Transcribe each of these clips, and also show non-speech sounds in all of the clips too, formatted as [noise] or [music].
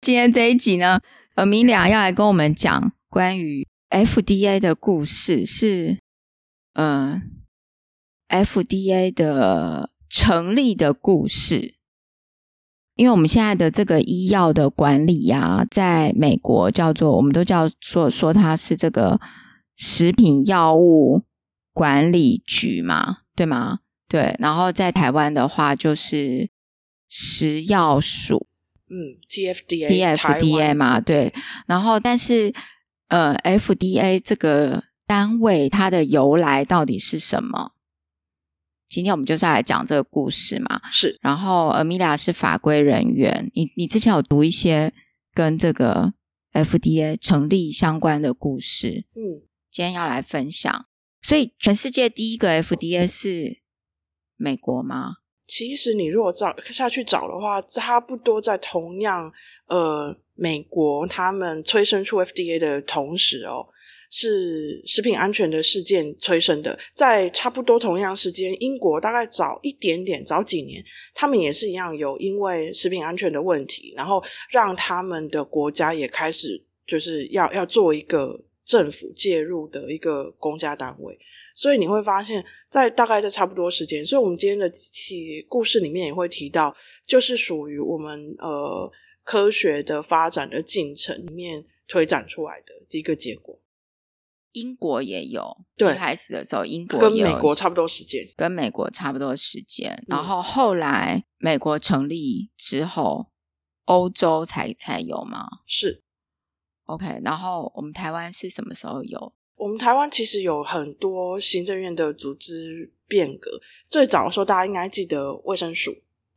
今天这一集呢，呃，米俩要来跟我们讲关于 FDA 的故事，是呃 FDA 的成立的故事。因为我们现在的这个医药的管理呀、啊，在美国叫做，我们都叫说说它是这个食品药物管理局嘛，对吗？对，然后在台湾的话就是食药署，嗯，TFDA，TFDA 嘛，对。然后，但是呃，FDA 这个单位它的由来到底是什么？今天我们就是来讲这个故事嘛，是。然后，Amelia 是法规人员，你你之前有读一些跟这个 FDA 成立相关的故事，嗯，今天要来分享。所以，全世界第一个 FDA 是美国吗？其实，你如果找下去找的话，差不多在同样呃，美国他们催生出 FDA 的同时哦。是食品安全的事件催生的，在差不多同样时间，英国大概早一点点，早几年，他们也是一样有因为食品安全的问题，然后让他们的国家也开始就是要要做一个政府介入的一个公家单位，所以你会发现在大概在差不多时间，所以我们今天的起故事里面也会提到，就是属于我们呃科学的发展的进程里面推展出来的一个结果。英国也有，对，一开始的时候，英国跟美国差不多时间，跟美国差不多时间。嗯、然后后来美国成立之后，欧洲才才有吗？是，OK。然后我们台湾是什么时候有？我们台湾其实有很多行政院的组织变革，最早的时候大家应该记得卫生署。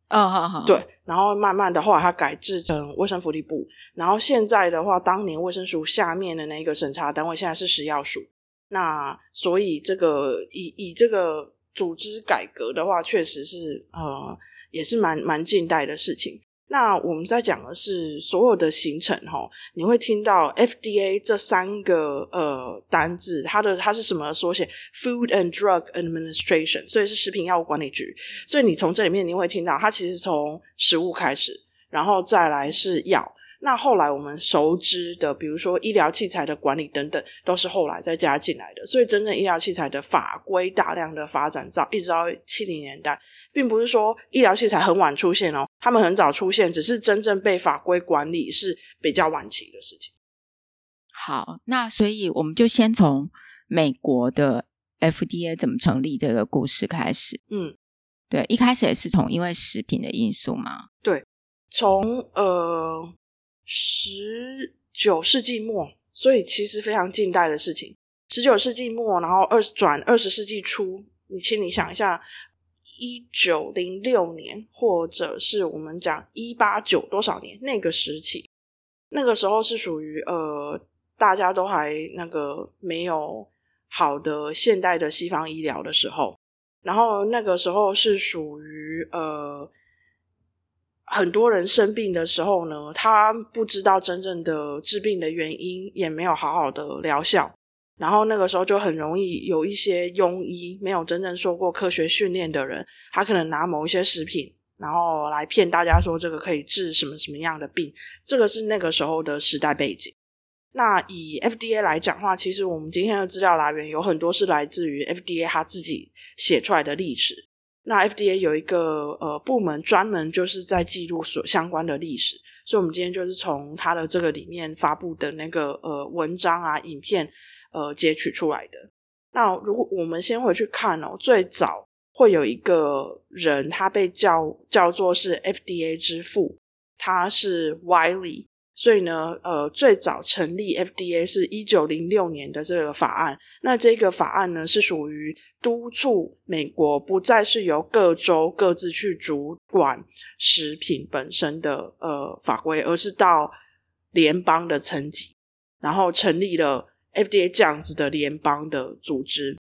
嗯，好好，对，然后慢慢的后来它改制成卫生福利部，然后现在的话，当年卫生署下面的那个审查单位现在是食药署，那所以这个以以这个组织改革的话，确实是呃也是蛮蛮近代的事情。那我们在讲的是所有的行程齁，你会听到 FDA 这三个呃单字，它的它是什么缩写？Food and Drug Administration，所以是食品药物管理局。所以你从这里面你会听到，它其实从食物开始，然后再来是药。那后来我们熟知的，比如说医疗器材的管理等等，都是后来再加进来的。所以真正医疗器材的法规大量的发展到一直到七零年代，并不是说医疗器材很晚出现哦，他们很早出现，只是真正被法规管理是比较晚期的事情。好，那所以我们就先从美国的 FDA 怎么成立这个故事开始。嗯，对，一开始也是从因为食品的因素嘛。对，从呃。十九世纪末，所以其实非常近代的事情。十九世纪末，然后二转二十世纪初，你请你想一下，一九零六年，或者是我们讲一八九多少年那个时期，那个时候是属于呃，大家都还那个没有好的现代的西方医疗的时候，然后那个时候是属于呃。很多人生病的时候呢，他不知道真正的治病的原因，也没有好好的疗效，然后那个时候就很容易有一些庸医，没有真正受过科学训练的人，他可能拿某一些食品，然后来骗大家说这个可以治什么什么样的病，这个是那个时候的时代背景。那以 FDA 来讲话，其实我们今天的资料来源有很多是来自于 FDA 他自己写出来的历史。那 FDA 有一个呃部门专门就是在记录所相关的历史，所以我们今天就是从它的这个里面发布的那个呃文章啊、影片呃截取出来的。那如果我们先回去看哦，最早会有一个人，他被叫叫做是 FDA 之父，他是 Wiley。所以呢，呃，最早成立 FDA 是一九零六年的这个法案。那这个法案呢，是属于督促美国不再是由各州各自去主管食品本身的呃法规，而是到联邦的层级，然后成立了 FDA 这样子的联邦的组织。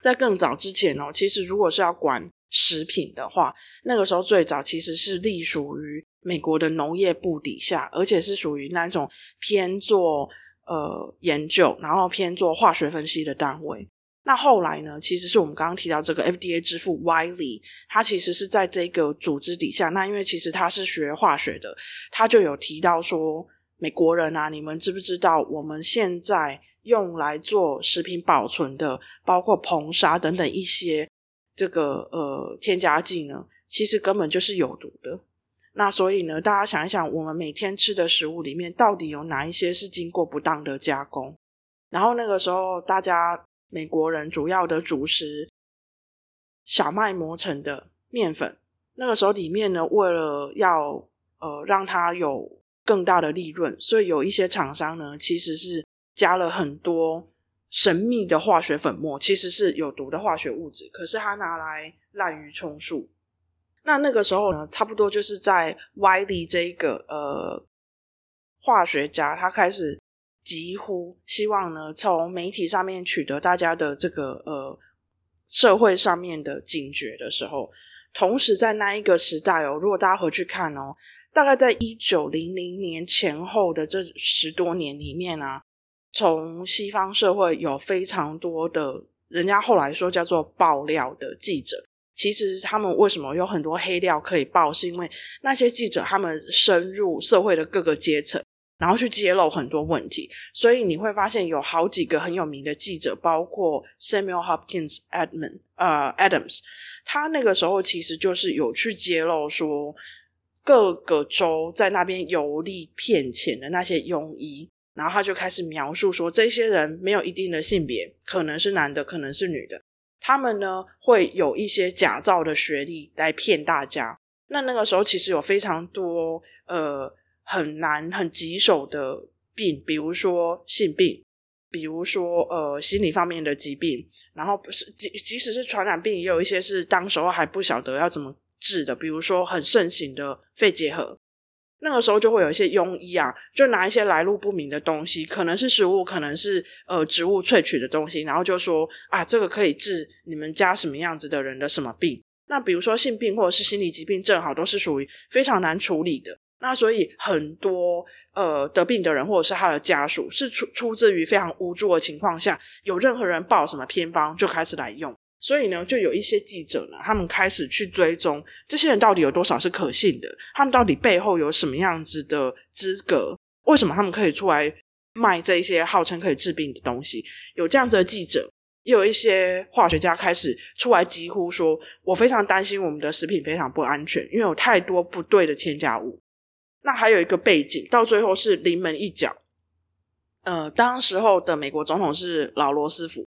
在更早之前哦，其实如果是要管食品的话，那个时候最早其实是隶属于。美国的农业部底下，而且是属于那种偏做呃研究，然后偏做化学分析的单位。那后来呢，其实是我们刚刚提到这个 FDA 之父 Wiley，他其实是在这个组织底下。那因为其实他是学化学的，他就有提到说，美国人啊，你们知不知道我们现在用来做食品保存的，包括硼砂等等一些这个呃添加剂呢，其实根本就是有毒的。那所以呢，大家想一想，我们每天吃的食物里面，到底有哪一些是经过不当的加工？然后那个时候，大家。美国人主要的主食，小麦磨成的面粉，那个时候里面呢，为了要呃让它有更大的利润，所以有一些厂商呢，其实是加了很多神秘的化学粉末，其实是有毒的化学物质，可是他拿来滥竽充数。那那个时候呢，差不多就是在 w i l y 这一个呃化学家，他开始。几乎希望呢，从媒体上面取得大家的这个呃社会上面的警觉的时候，同时在那一个时代哦，如果大家回去看哦，大概在一九零零年前后的这十多年里面啊，从西方社会有非常多的人家后来说叫做爆料的记者，其实他们为什么有很多黑料可以爆，是因为那些记者他们深入社会的各个阶层。然后去揭露很多问题，所以你会发现有好几个很有名的记者，包括 Samuel Hopkins Edmund 呃 Adams，他那个时候其实就是有去揭露说各个州在那边游历骗钱的那些庸医，然后他就开始描述说这些人没有一定的性别，可能是男的，可能是女的，他们呢会有一些假造的学历来骗大家。那那个时候其实有非常多呃。很难很棘手的病，比如说性病，比如说呃心理方面的疾病，然后不是即即使是传染病，也有一些是当时候还不晓得要怎么治的，比如说很盛行的肺结核，那个时候就会有一些庸医啊，就拿一些来路不明的东西，可能是食物，可能是呃植物萃取的东西，然后就说啊这个可以治你们家什么样子的人的什么病，那比如说性病或者是心理疾病，正好都是属于非常难处理的。那所以很多呃得病的人或者是他的家属是出出自于非常无助的情况下，有任何人报什么偏方就开始来用，所以呢，就有一些记者呢，他们开始去追踪这些人到底有多少是可信的，他们到底背后有什么样子的资格，为什么他们可以出来卖这一些号称可以治病的东西？有这样子的记者，也有一些化学家开始出来疾呼说，我非常担心我们的食品非常不安全，因为有太多不对的添加物。那还有一个背景，到最后是临门一脚。呃，当时候的美国总统是老罗斯福。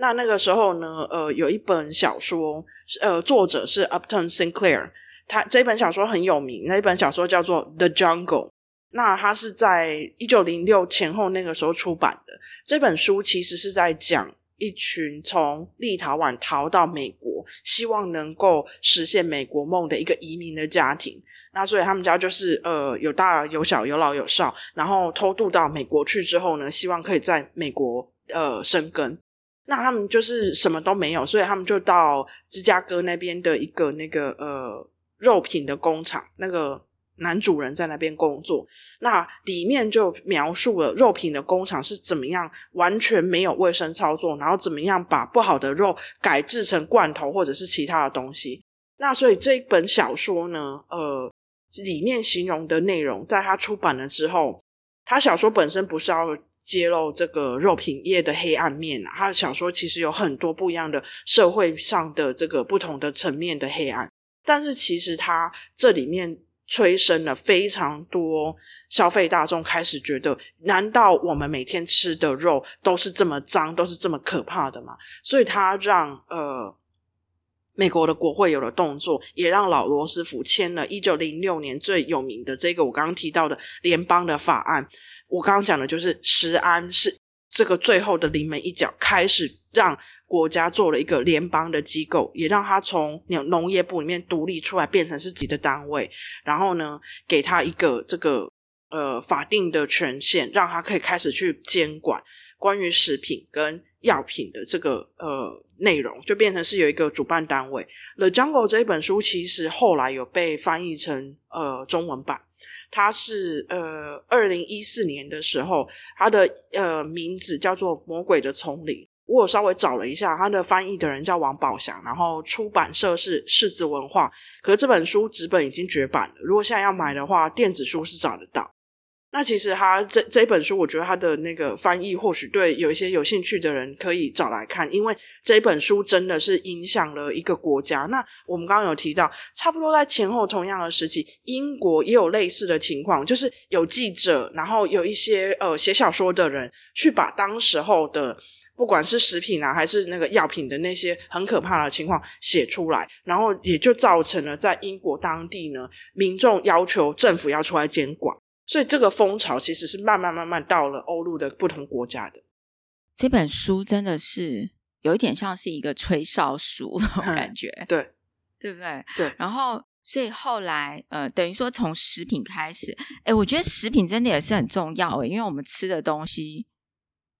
那那个时候呢，呃，有一本小说，呃，作者是 Upton Sinclair。他这本小说很有名，那一本小说叫做《The Jungle》。那他是在一九零六前后那个时候出版的。这本书其实是在讲一群从立陶宛逃到美国，希望能够实现美国梦的一个移民的家庭。那所以他们家就是呃有大有小有老有少，然后偷渡到美国去之后呢，希望可以在美国呃生根。那他们就是什么都没有，所以他们就到芝加哥那边的一个那个呃肉品的工厂，那个男主人在那边工作。那里面就描述了肉品的工厂是怎么样完全没有卫生操作，然后怎么样把不好的肉改制成罐头或者是其他的东西。那所以这一本小说呢，呃。里面形容的内容，在他出版了之后，他小说本身不是要揭露这个肉品业的黑暗面啊，他的小说其实有很多不一样的社会上的这个不同的层面的黑暗，但是其实他这里面催生了非常多消费大众开始觉得，难道我们每天吃的肉都是这么脏，都是这么可怕的吗？所以他让呃。美国的国会有了动作，也让老罗斯福签了一九零六年最有名的这个我刚刚提到的联邦的法案。我刚刚讲的就是食安是这个最后的临门一脚，开始让国家做了一个联邦的机构，也让他从农农业部里面独立出来，变成是自己的单位。然后呢，给他一个这个呃法定的权限，让他可以开始去监管关于食品跟药品的这个呃。内容就变成是有一个主办单位。《The Jungle》这一本书其实后来有被翻译成呃中文版，他是呃二零一四年的时候，他的呃名字叫做《魔鬼的丛林》。我有稍微找了一下，他的翻译的人叫王宝祥，然后出版社是世子文化。可是这本书纸本已经绝版了，如果现在要买的话，电子书是找得到。那其实他这这本书，我觉得他的那个翻译或许对有一些有兴趣的人可以找来看，因为这本书真的是影响了一个国家。那我们刚刚有提到，差不多在前后同样的时期，英国也有类似的情况，就是有记者，然后有一些呃写小说的人，去把当时候的不管是食品啊，还是那个药品的那些很可怕的情况写出来，然后也就造成了在英国当地呢，民众要求政府要出来监管。所以这个风潮其实是慢慢慢慢到了欧陆的不同国家的。这本书真的是有一点像是一个吹哨书 [laughs] 那种感 [laughs] 觉，嗯、对对不对？对。然后，所以后来呃，等于说从食品开始，哎，我觉得食品真的也是很重要诶，因为我们吃的东西，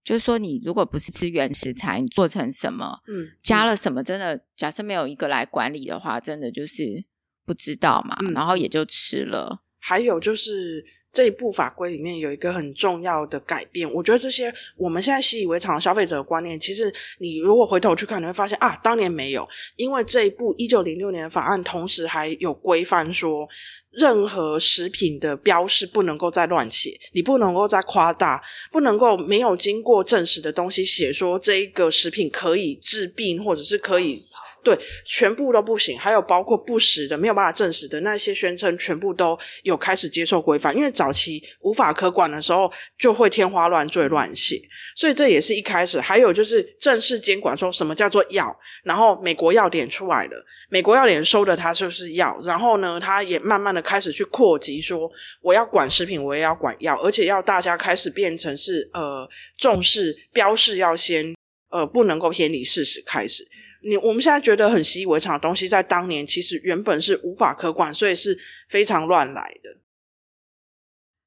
就是说你如果不是吃原食材，你做成什么，嗯，加了什么，真的假设没有一个来管理的话，真的就是不知道嘛，嗯、然后也就吃了。还有就是。这一部法规里面有一个很重要的改变，我觉得这些我们现在习以为常的消费者的观念，其实你如果回头去看，你会发现啊，当年没有，因为这一部一九零六年法案，同时还有规范说，任何食品的标示不能够再乱写，你不能够再夸大，不能够没有经过证实的东西写说这一个食品可以治病，或者是可以。对，全部都不行，还有包括不实的、没有办法证实的那些宣称，全部都有开始接受规范。因为早期无法可管的时候，就会天花乱坠、乱写，所以这也是一开始。还有就是正式监管，说什么叫做药，然后美国药典出来了，美国药典收的它就是药，然后呢，它也慢慢的开始去扩及，说我要管食品，我也要管药，而且要大家开始变成是呃重视标示要先呃不能够偏离事实开始。你我们现在觉得很习以为常的东西，在当年其实原本是无法可管，所以是非常乱来的。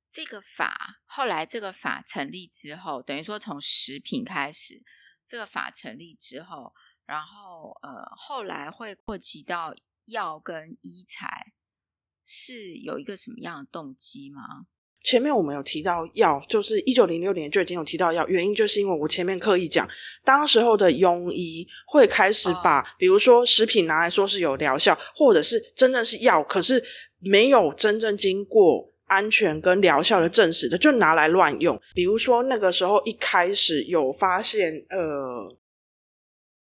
这个法后来这个法成立之后，等于说从食品开始，这个法成立之后，然后呃后来会扩及到药跟医材，是有一个什么样的动机吗？前面我们有提到药，就是一九零六年就已经有提到药，原因就是因为我前面刻意讲，当时候的庸医会开始把，哦、比如说食品拿来说是有疗效，或者是真正是药，可是没有真正经过安全跟疗效的证实的，就拿来乱用。比如说那个时候一开始有发现，呃。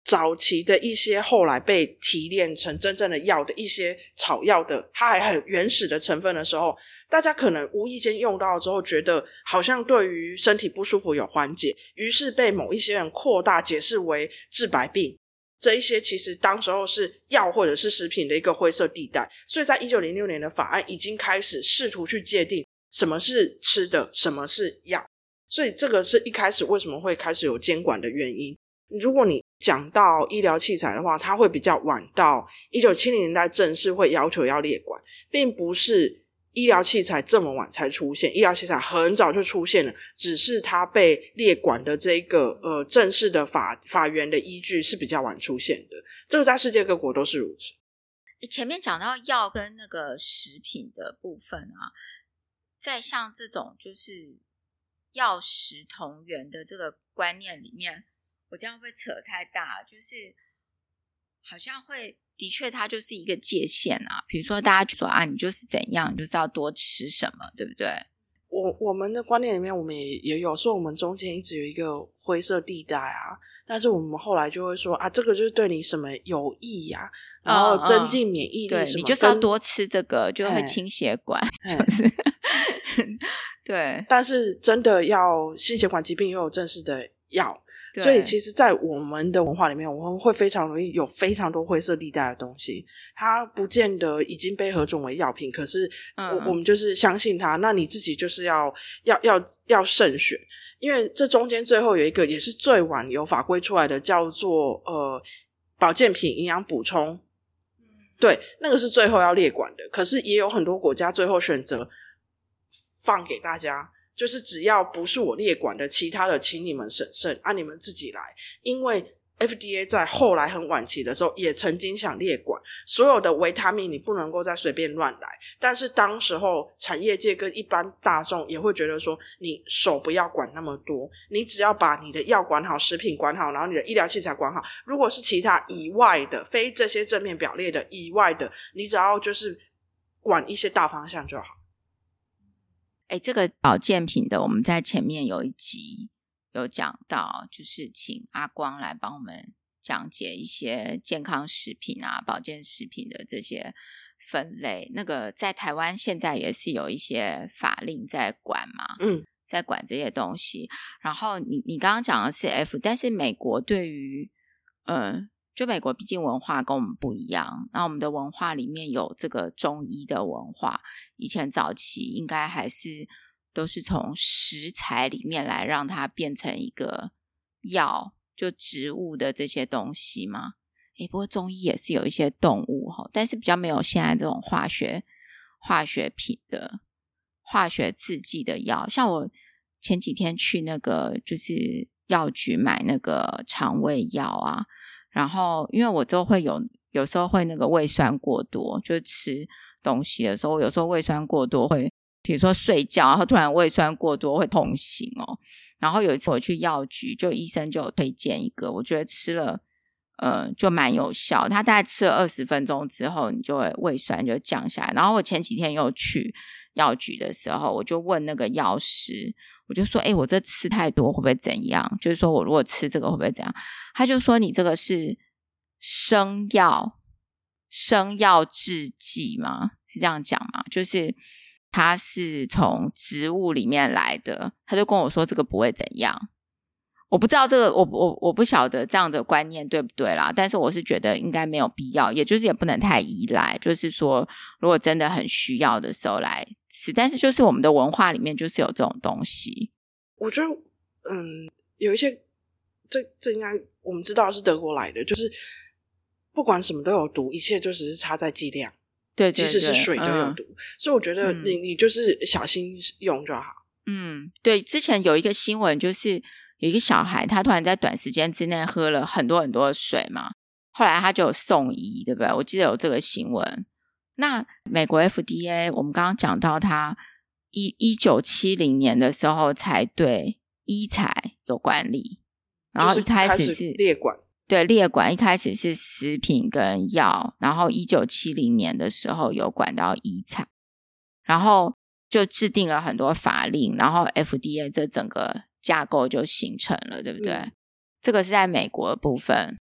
早期的一些后来被提炼成真正的药的一些草药的，它还很原始的成分的时候，大家可能无意间用到之后，觉得好像对于身体不舒服有缓解，于是被某一些人扩大解释为治百病。这一些其实当时候是药或者是食品的一个灰色地带，所以在一九零六年的法案已经开始试图去界定什么是吃的，什么是药，所以这个是一开始为什么会开始有监管的原因。如果你讲到医疗器材的话，它会比较晚到一九七零年代正式会要求要列管，并不是医疗器材这么晚才出现，医疗器材很早就出现了，只是它被列管的这个呃正式的法法源的依据是比较晚出现的，这个在世界各国都是如此。前面讲到药跟那个食品的部分啊，在像这种就是药食同源的这个观念里面。我这样会扯太大？就是好像会，的确，它就是一个界限啊。比如说，大家就说啊，你就是怎样，你就是要多吃什么，对不对？我我们的观念里面，我们也也有说，我们中间一直有一个灰色地带啊。但是我们后来就会说啊，这个就是对你什么有益呀、啊，然后增进免疫力什么、嗯嗯，对，你就是要多吃这个，就会清血管，[laughs] 就是 [laughs] 对。但是真的要心血管疾病又有正式的药。所以，其实，在我们的文化里面，我们会非常容易有非常多灰色地带的东西。它不见得已经被核准为药品，可是我，我、嗯、我们就是相信它。那你自己就是要要要要慎选，因为这中间最后有一个也是最晚有法规出来的，叫做呃保健品营养补充。对，那个是最后要列管的。可是也有很多国家最后选择放给大家。就是只要不是我列管的，其他的请你们审慎，按、啊、你们自己来。因为 FDA 在后来很晚期的时候，也曾经想列管所有的维他命，你不能够再随便乱来。但是当时候产业界跟一般大众也会觉得说，你手不要管那么多，你只要把你的药管好，食品管好，然后你的医疗器材管好。如果是其他以外的，非这些正面表列的以外的，你只要就是管一些大方向就好。哎，这个保健品的，我们在前面有一集。有讲到，就是请阿光来帮我们讲解一些健康食品啊、保健食品的这些分类。那个在台湾现在也是有一些法令在管嘛，嗯，在管这些东西。然后你你刚刚讲的是 F，但是美国对于，嗯，就美国毕竟文化跟我们不一样，那我们的文化里面有这个中医的文化，以前早期应该还是。都是从食材里面来让它变成一个药，就植物的这些东西嘛。诶，不过中医也是有一些动物哈，但是比较没有现在这种化学化学品的化学制剂的药。像我前几天去那个就是药局买那个肠胃药啊，然后因为我都会有有时候会那个胃酸过多，就吃东西的时候，有时候胃酸过多会。比如说睡觉，然后突然胃酸过多会痛醒哦。然后有一次我去药局，就医生就有推荐一个，我觉得吃了，呃，就蛮有效。他大概吃了二十分钟之后，你就会胃酸就降下来。然后我前几天又去药局的时候，我就问那个药师，我就说：“哎，我这吃太多会不会怎样？就是说我如果吃这个会不会怎样？”他就说：“你这个是生药，生药制剂吗？是这样讲吗？就是。”它是从植物里面来的，他就跟我说这个不会怎样。我不知道这个，我我我不晓得这样的观念对不对啦。但是我是觉得应该没有必要，也就是也不能太依赖。就是说，如果真的很需要的时候来吃，但是就是我们的文化里面就是有这种东西。我觉得，嗯，有一些这这应该我们知道是德国来的，就是不管什么都有毒，一切就只是差在剂量。对，即使是水都有毒，嗯、所以我觉得你你就是小心用就好。嗯，对，之前有一个新闻，就是有一个小孩，他突然在短时间之内喝了很多很多的水嘛，后来他就有送医，对不对？我记得有这个新闻。那美国 FDA，我们刚刚讲到，他一一九七零年的时候才对医材有管理，然后一开始是列管。对，列管一开始是食品跟药，然后一九七零年的时候有管到医材，然后就制定了很多法令，然后 FDA 这整个架构就形成了，对不对？嗯、这个是在美国的部分。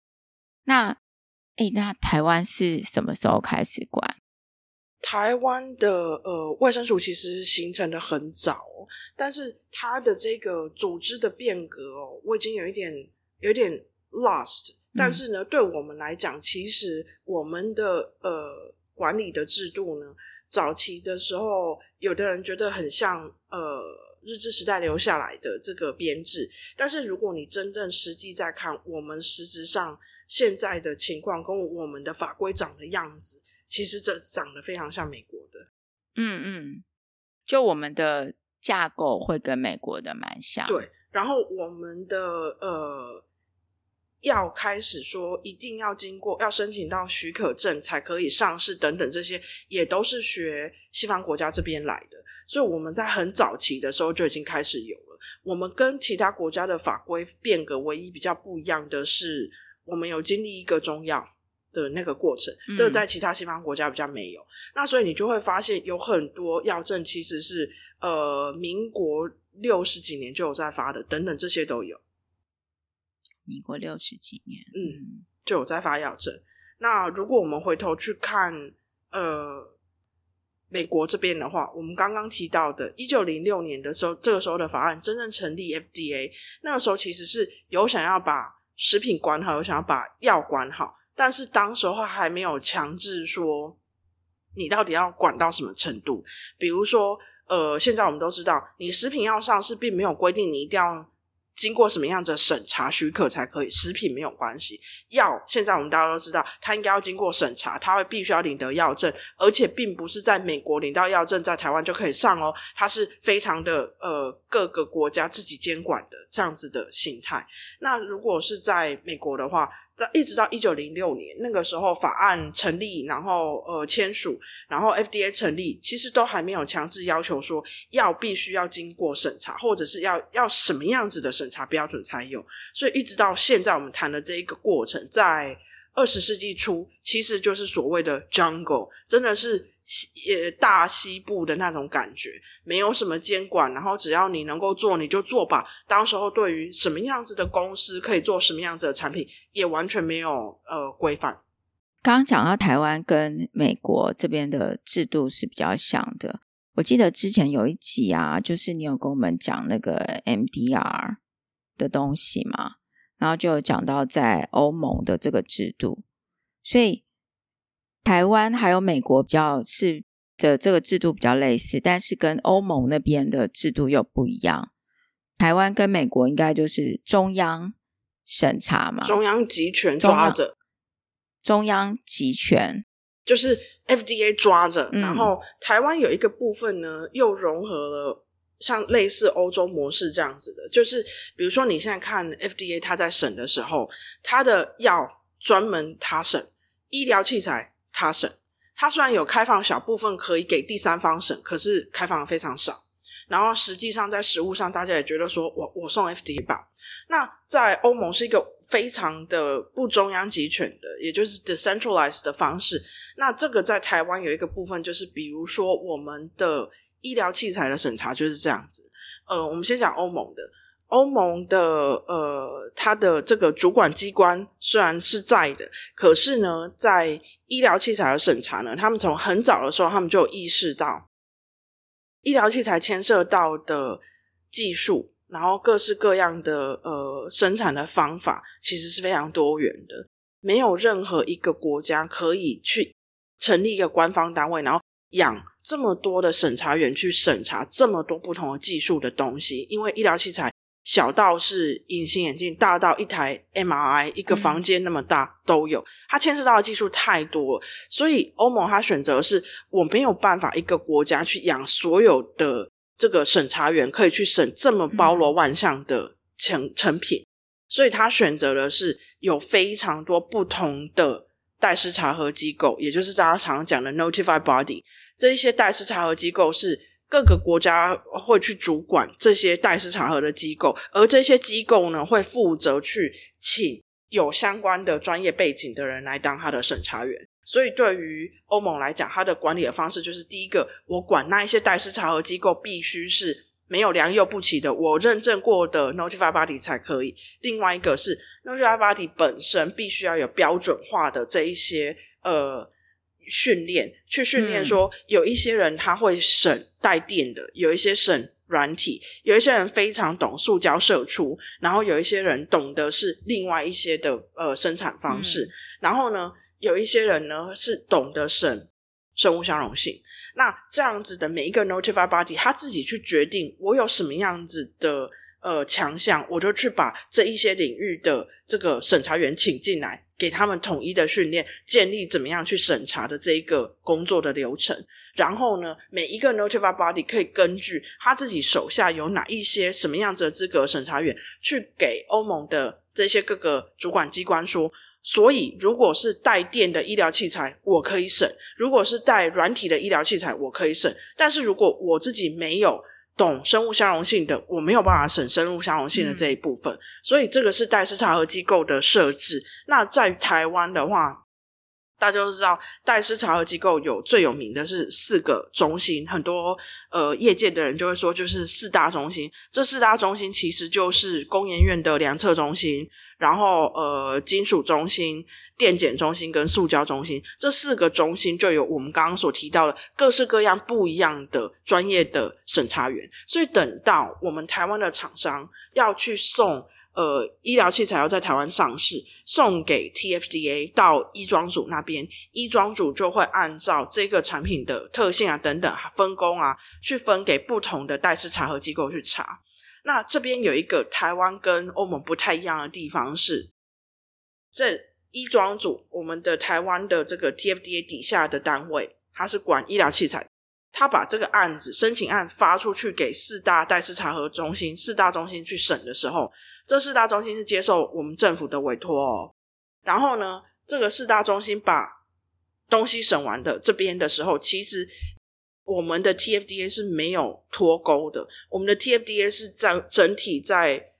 那，哎，那台湾是什么时候开始管？台湾的呃卫生署其实形成的很早，但是它的这个组织的变革哦，我已经有一点有一点。Lost，但是呢，嗯、对我们来讲，其实我们的呃管理的制度呢，早期的时候，有的人觉得很像呃日治时代留下来的这个编制，但是如果你真正实际在看，我们实质上现在的情况跟我们的法规长的样子，其实这长得非常像美国的。嗯嗯，就我们的架构会跟美国的蛮像。对，然后我们的呃。要开始说一定要经过要申请到许可证才可以上市等等，这些也都是学西方国家这边来的，所以我们在很早期的时候就已经开始有了。我们跟其他国家的法规变革唯一比较不一样的是，我们有经历一个中药的那个过程，这个在其他西方国家比较没有。嗯、那所以你就会发现有很多药证其实是呃民国六十几年就有在发的，等等这些都有。民国六十几年，嗯，就有在发药证。那如果我们回头去看，呃，美国这边的话，我们刚刚提到的，一九零六年的时候，这个时候的法案真正成立 FDA，那个时候其实是有想要把食品管好，有想要把药管好，但是当时候还没有强制说你到底要管到什么程度。比如说，呃，现在我们都知道，你食品要上市，并没有规定你一定要。经过什么样的审查许可才可以？食品没有关系，药现在我们大家都知道，它应该要经过审查，它会必须要领得药证，而且并不是在美国领到药证，在台湾就可以上哦，它是非常的呃各个国家自己监管的这样子的形态。那如果是在美国的话，在一直到一九零六年那个时候，法案成立，然后呃签署，然后 FDA 成立，其实都还没有强制要求说药必须要经过审查，或者是要要什么样子的审查标准才有。所以一直到现在我们谈的这一个过程，在二十世纪初，其实就是所谓的 jungle，真的是。也大西部的那种感觉，没有什么监管，然后只要你能够做，你就做吧。当时候对于什么样子的公司可以做什么样子的产品，也完全没有呃规范。刚刚讲到台湾跟美国这边的制度是比较像的，我记得之前有一集啊，就是你有跟我们讲那个 MDR 的东西嘛，然后就有讲到在欧盟的这个制度，所以。台湾还有美国比较是的这个制度比较类似，但是跟欧盟那边的制度又不一样。台湾跟美国应该就是中央审查嘛，中央集权抓着，中央集权就是 FDA 抓着。嗯、然后台湾有一个部分呢，又融合了像类似欧洲模式这样子的，就是比如说你现在看 FDA 他在审的时候，他的药专门他审医疗器材。他审，他虽然有开放小部分可以给第三方审，可是开放非常少。然后实际上在实务上，大家也觉得说我我送 FDA 吧。那在欧盟是一个非常的不中央集权的，也就是 decentralized 的方式。那这个在台湾有一个部分，就是比如说我们的医疗器材的审查就是这样子。呃，我们先讲欧盟的。欧盟的呃，它的这个主管机关虽然是在的，可是呢，在医疗器材的审查呢，他们从很早的时候，他们就意识到医疗器材牵涉到的技术，然后各式各样的呃生产的方法，其实是非常多元的。没有任何一个国家可以去成立一个官方单位，然后养这么多的审查员去审查这么多不同的技术的东西，因为医疗器材。小到是隐形眼镜，大到一台 MRI，一个房间那么大都有。它牵涉到的技术太多了，所以欧盟它选择的是我没有办法一个国家去养所有的这个审查员，可以去审这么包罗万象的成成品，所以他选择的是有非常多不同的代施查核机构，也就是大家常常讲的 Notified Body。这一些代施查核机构是。各个国家会去主管这些代施查核的机构，而这些机构呢，会负责去请有相关的专业背景的人来当他的审查员。所以，对于欧盟来讲，他的管理的方式就是：第一个，我管那一些代施查核机构必须是没有良莠不齐的，我认证过的 Notified Body 才可以；另外一个是 Notified Body 本身必须要有标准化的这一些呃。训练去训练，说有一些人他会省带电的，有一些省软体，有一些人非常懂塑胶射出，然后有一些人懂得是另外一些的呃生产方式，嗯、然后呢，有一些人呢是懂得省生物相容性。那这样子的每一个 notified body，他自己去决定我有什么样子的呃强项，我就去把这一些领域的这个审查员请进来。给他们统一的训练，建立怎么样去审查的这一个工作的流程。然后呢，每一个 notified body 可以根据他自己手下有哪一些什么样子的资格审查员，去给欧盟的这些各个主管机关说：所以，如果是带电的医疗器材，我可以审；如果是带软体的医疗器材，我可以审。但是如果我自己没有。懂生物相容性的，我没有办法省生物相容性的这一部分，嗯、所以这个是代施查核机构的设置。那在台湾的话，大家都知道，代施查核机构有最有名的是四个中心，很多呃业界的人就会说，就是四大中心。这四大中心其实就是工研院的量测中心，然后呃金属中心。电检中心跟塑胶中心这四个中心就有我们刚刚所提到的各式各样不一样的专业的审查员，所以等到我们台湾的厂商要去送呃医疗器材要在台湾上市，送给 TFDA 到医装组那边，医装组就会按照这个产品的特性啊等等分工啊，去分给不同的代施查核机构去查。那这边有一个台湾跟欧盟不太一样的地方是，这医装组我们的台湾的这个 TFDA 底下的单位，他是管医疗器材，他把这个案子申请案发出去给四大代施查核中心，四大中心去审的时候，这四大中心是接受我们政府的委托哦。然后呢，这个四大中心把东西审完的这边的时候，其实。我们的 TFDA 是没有脱钩的，我们的 TFDA 是在整体在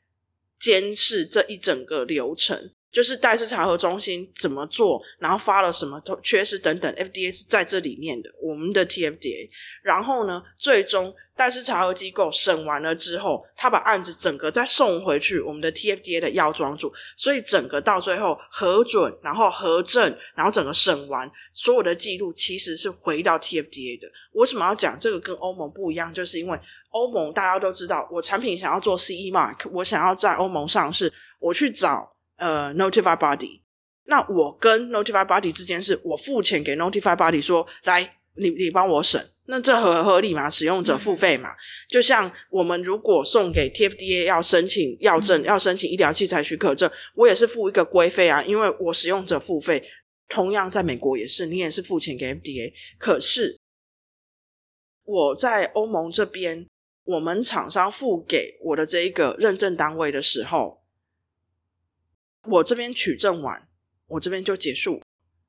监视这一整个流程。就是代施查核中心怎么做，然后发了什么缺失等等，FDA 是在这里面的，我们的 TFDA。然后呢，最终代施查核机构审完了之后，他把案子整个再送回去我们的 TFDA 的药妆组，所以整个到最后核准，然后核证，然后整个审完，所有的记录其实是回到 TFDA 的。为什么要讲这个跟欧盟不一样？就是因为欧盟大家都知道，我产品想要做 CE Mark，我想要在欧盟上市，我去找。呃，Notify Body，那我跟 Notify Body 之间是我付钱给 Notify Body 说，来，你你帮我审，那这合合理吗？使用者付费嘛？嗯、就像我们如果送给 TFDA 要申请药证，要申请医疗器材许可证，我也是付一个规费啊，因为我使用者付费。同样在美国也是，你也是付钱给 FDA。可是我在欧盟这边，我们厂商付给我的这一个认证单位的时候。我这边取证完，我这边就结束，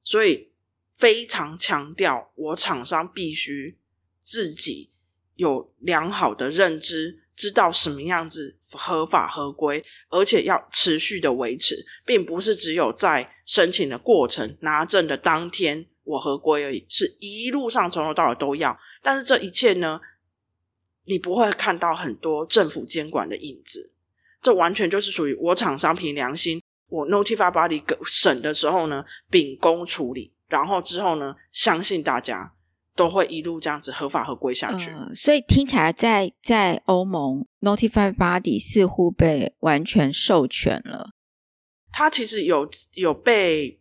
所以非常强调，我厂商必须自己有良好的认知，知道什么样子合法合规，而且要持续的维持，并不是只有在申请的过程拿证的当天我合规而已，是一路上从头到尾都要。但是这一切呢，你不会看到很多政府监管的影子，这完全就是属于我厂商凭良心。我 Notify Body 审的时候呢，秉公处理，然后之后呢，相信大家都会一路这样子合法合规下去。呃、所以听起来在，在在欧盟 Notify Body 似乎被完全授权了。它其实有有被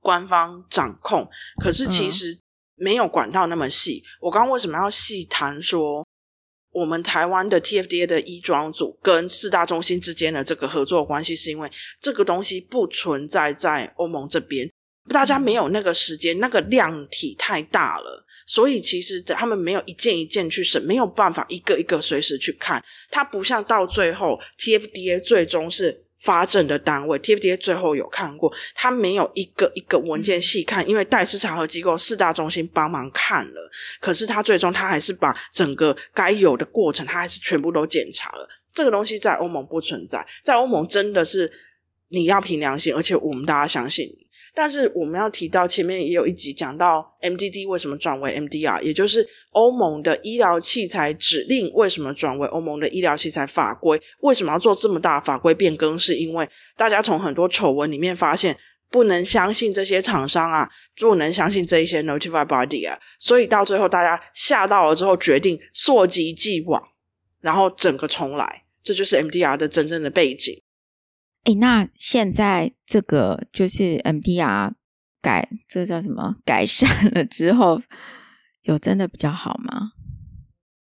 官方掌控，可是其实没有管到那么细。嗯、我刚刚为什么要细谈说？我们台湾的 TFDA 的医装组跟四大中心之间的这个合作关系，是因为这个东西不存在在欧盟这边，大家没有那个时间，那个量体太大了，所以其实他们没有一件一件去审，没有办法一个一个随时去看。它不像到最后 TFDA 最终是。发证的单位 TFDA 最后有看过，他没有一个一个文件细看，因为代市查核机构四大中心帮忙看了，可是他最终他还是把整个该有的过程，他还是全部都检查了。这个东西在欧盟不存在，在欧盟真的是你要凭良心，而且我们大家相信你。但是我们要提到前面也有一集讲到 MDD 为什么转为 MDR，也就是欧盟的医疗器材指令为什么转为欧盟的医疗器材法规？为什么要做这么大法规变更？是因为大家从很多丑闻里面发现，不能相信这些厂商啊，不能相信这一些 Notified Body 啊，所以到最后大家吓到了之后，决定溯及既往，然后整个重来，这就是 MDR 的真正的背景。哎，那现在这个就是 MDR 改，这叫什么？改善了之后，有真的比较好吗？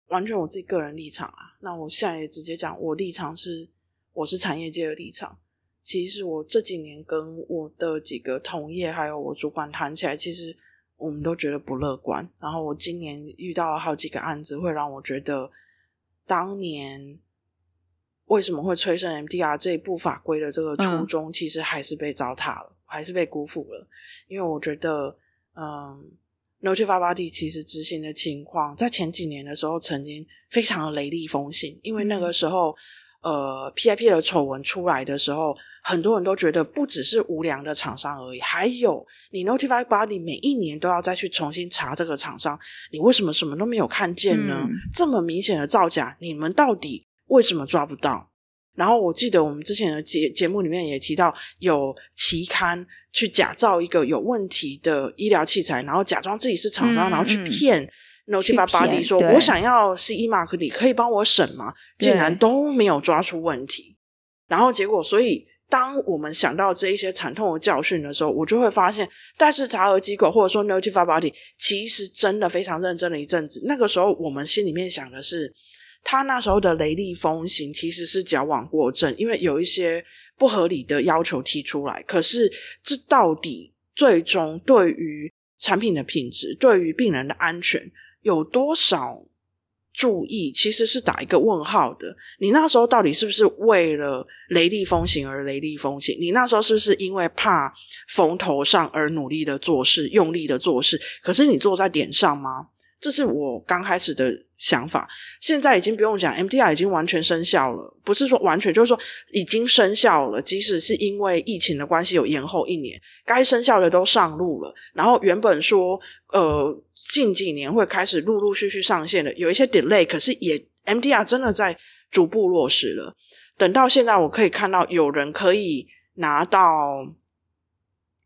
完全我自己个人立场啊。那我现在也直接讲，我立场是，我是产业界的立场。其实我这几年跟我的几个同业还有我主管谈起来，其实我们都觉得不乐观。然后我今年遇到了好几个案子，会让我觉得当年。为什么会催生 MDR 这一部法规的这个初衷，嗯、其实还是被糟蹋了，还是被辜负了。因为我觉得，嗯，Notify Body 其实执行的情况，在前几年的时候，曾经非常的雷厉风行。因为那个时候，呃，PIP 的丑闻出来的时候，很多人都觉得不只是无良的厂商而已，还有你 Notify Body 每一年都要再去重新查这个厂商，你为什么什么都没有看见呢？嗯、这么明显的造假，你们到底？为什么抓不到？然后我记得我们之前的节节目里面也提到，有期刊去假造一个有问题的医疗器材，然后假装自己是厂商，嗯、然后去骗 Notify Body 说：“我想要 CE Mark，你可以帮我审吗？”竟然都没有抓出问题。然后结果，所以当我们想到这一些惨痛的教训的时候，我就会发现，但是查核机构或者说 Notify Body 其实真的非常认真了一阵子。那个时候，我们心里面想的是。他那时候的雷厉风行其实是矫枉过正，因为有一些不合理的要求提出来。可是这到底最终对于产品的品质、对于病人的安全有多少？注意，其实是打一个问号的。你那时候到底是不是为了雷厉风行而雷厉风行？你那时候是不是因为怕风头上而努力的做事、用力的做事？可是你做在点上吗？这是我刚开始的想法。现在已经不用讲，MDR 已经完全生效了，不是说完全，就是说已经生效了。即使是因为疫情的关系有延后一年，该生效的都上路了。然后原本说，呃，近几年会开始陆陆续续上线的，有一些 delay，可是也 MDR 真的在逐步落实了。等到现在，我可以看到有人可以拿到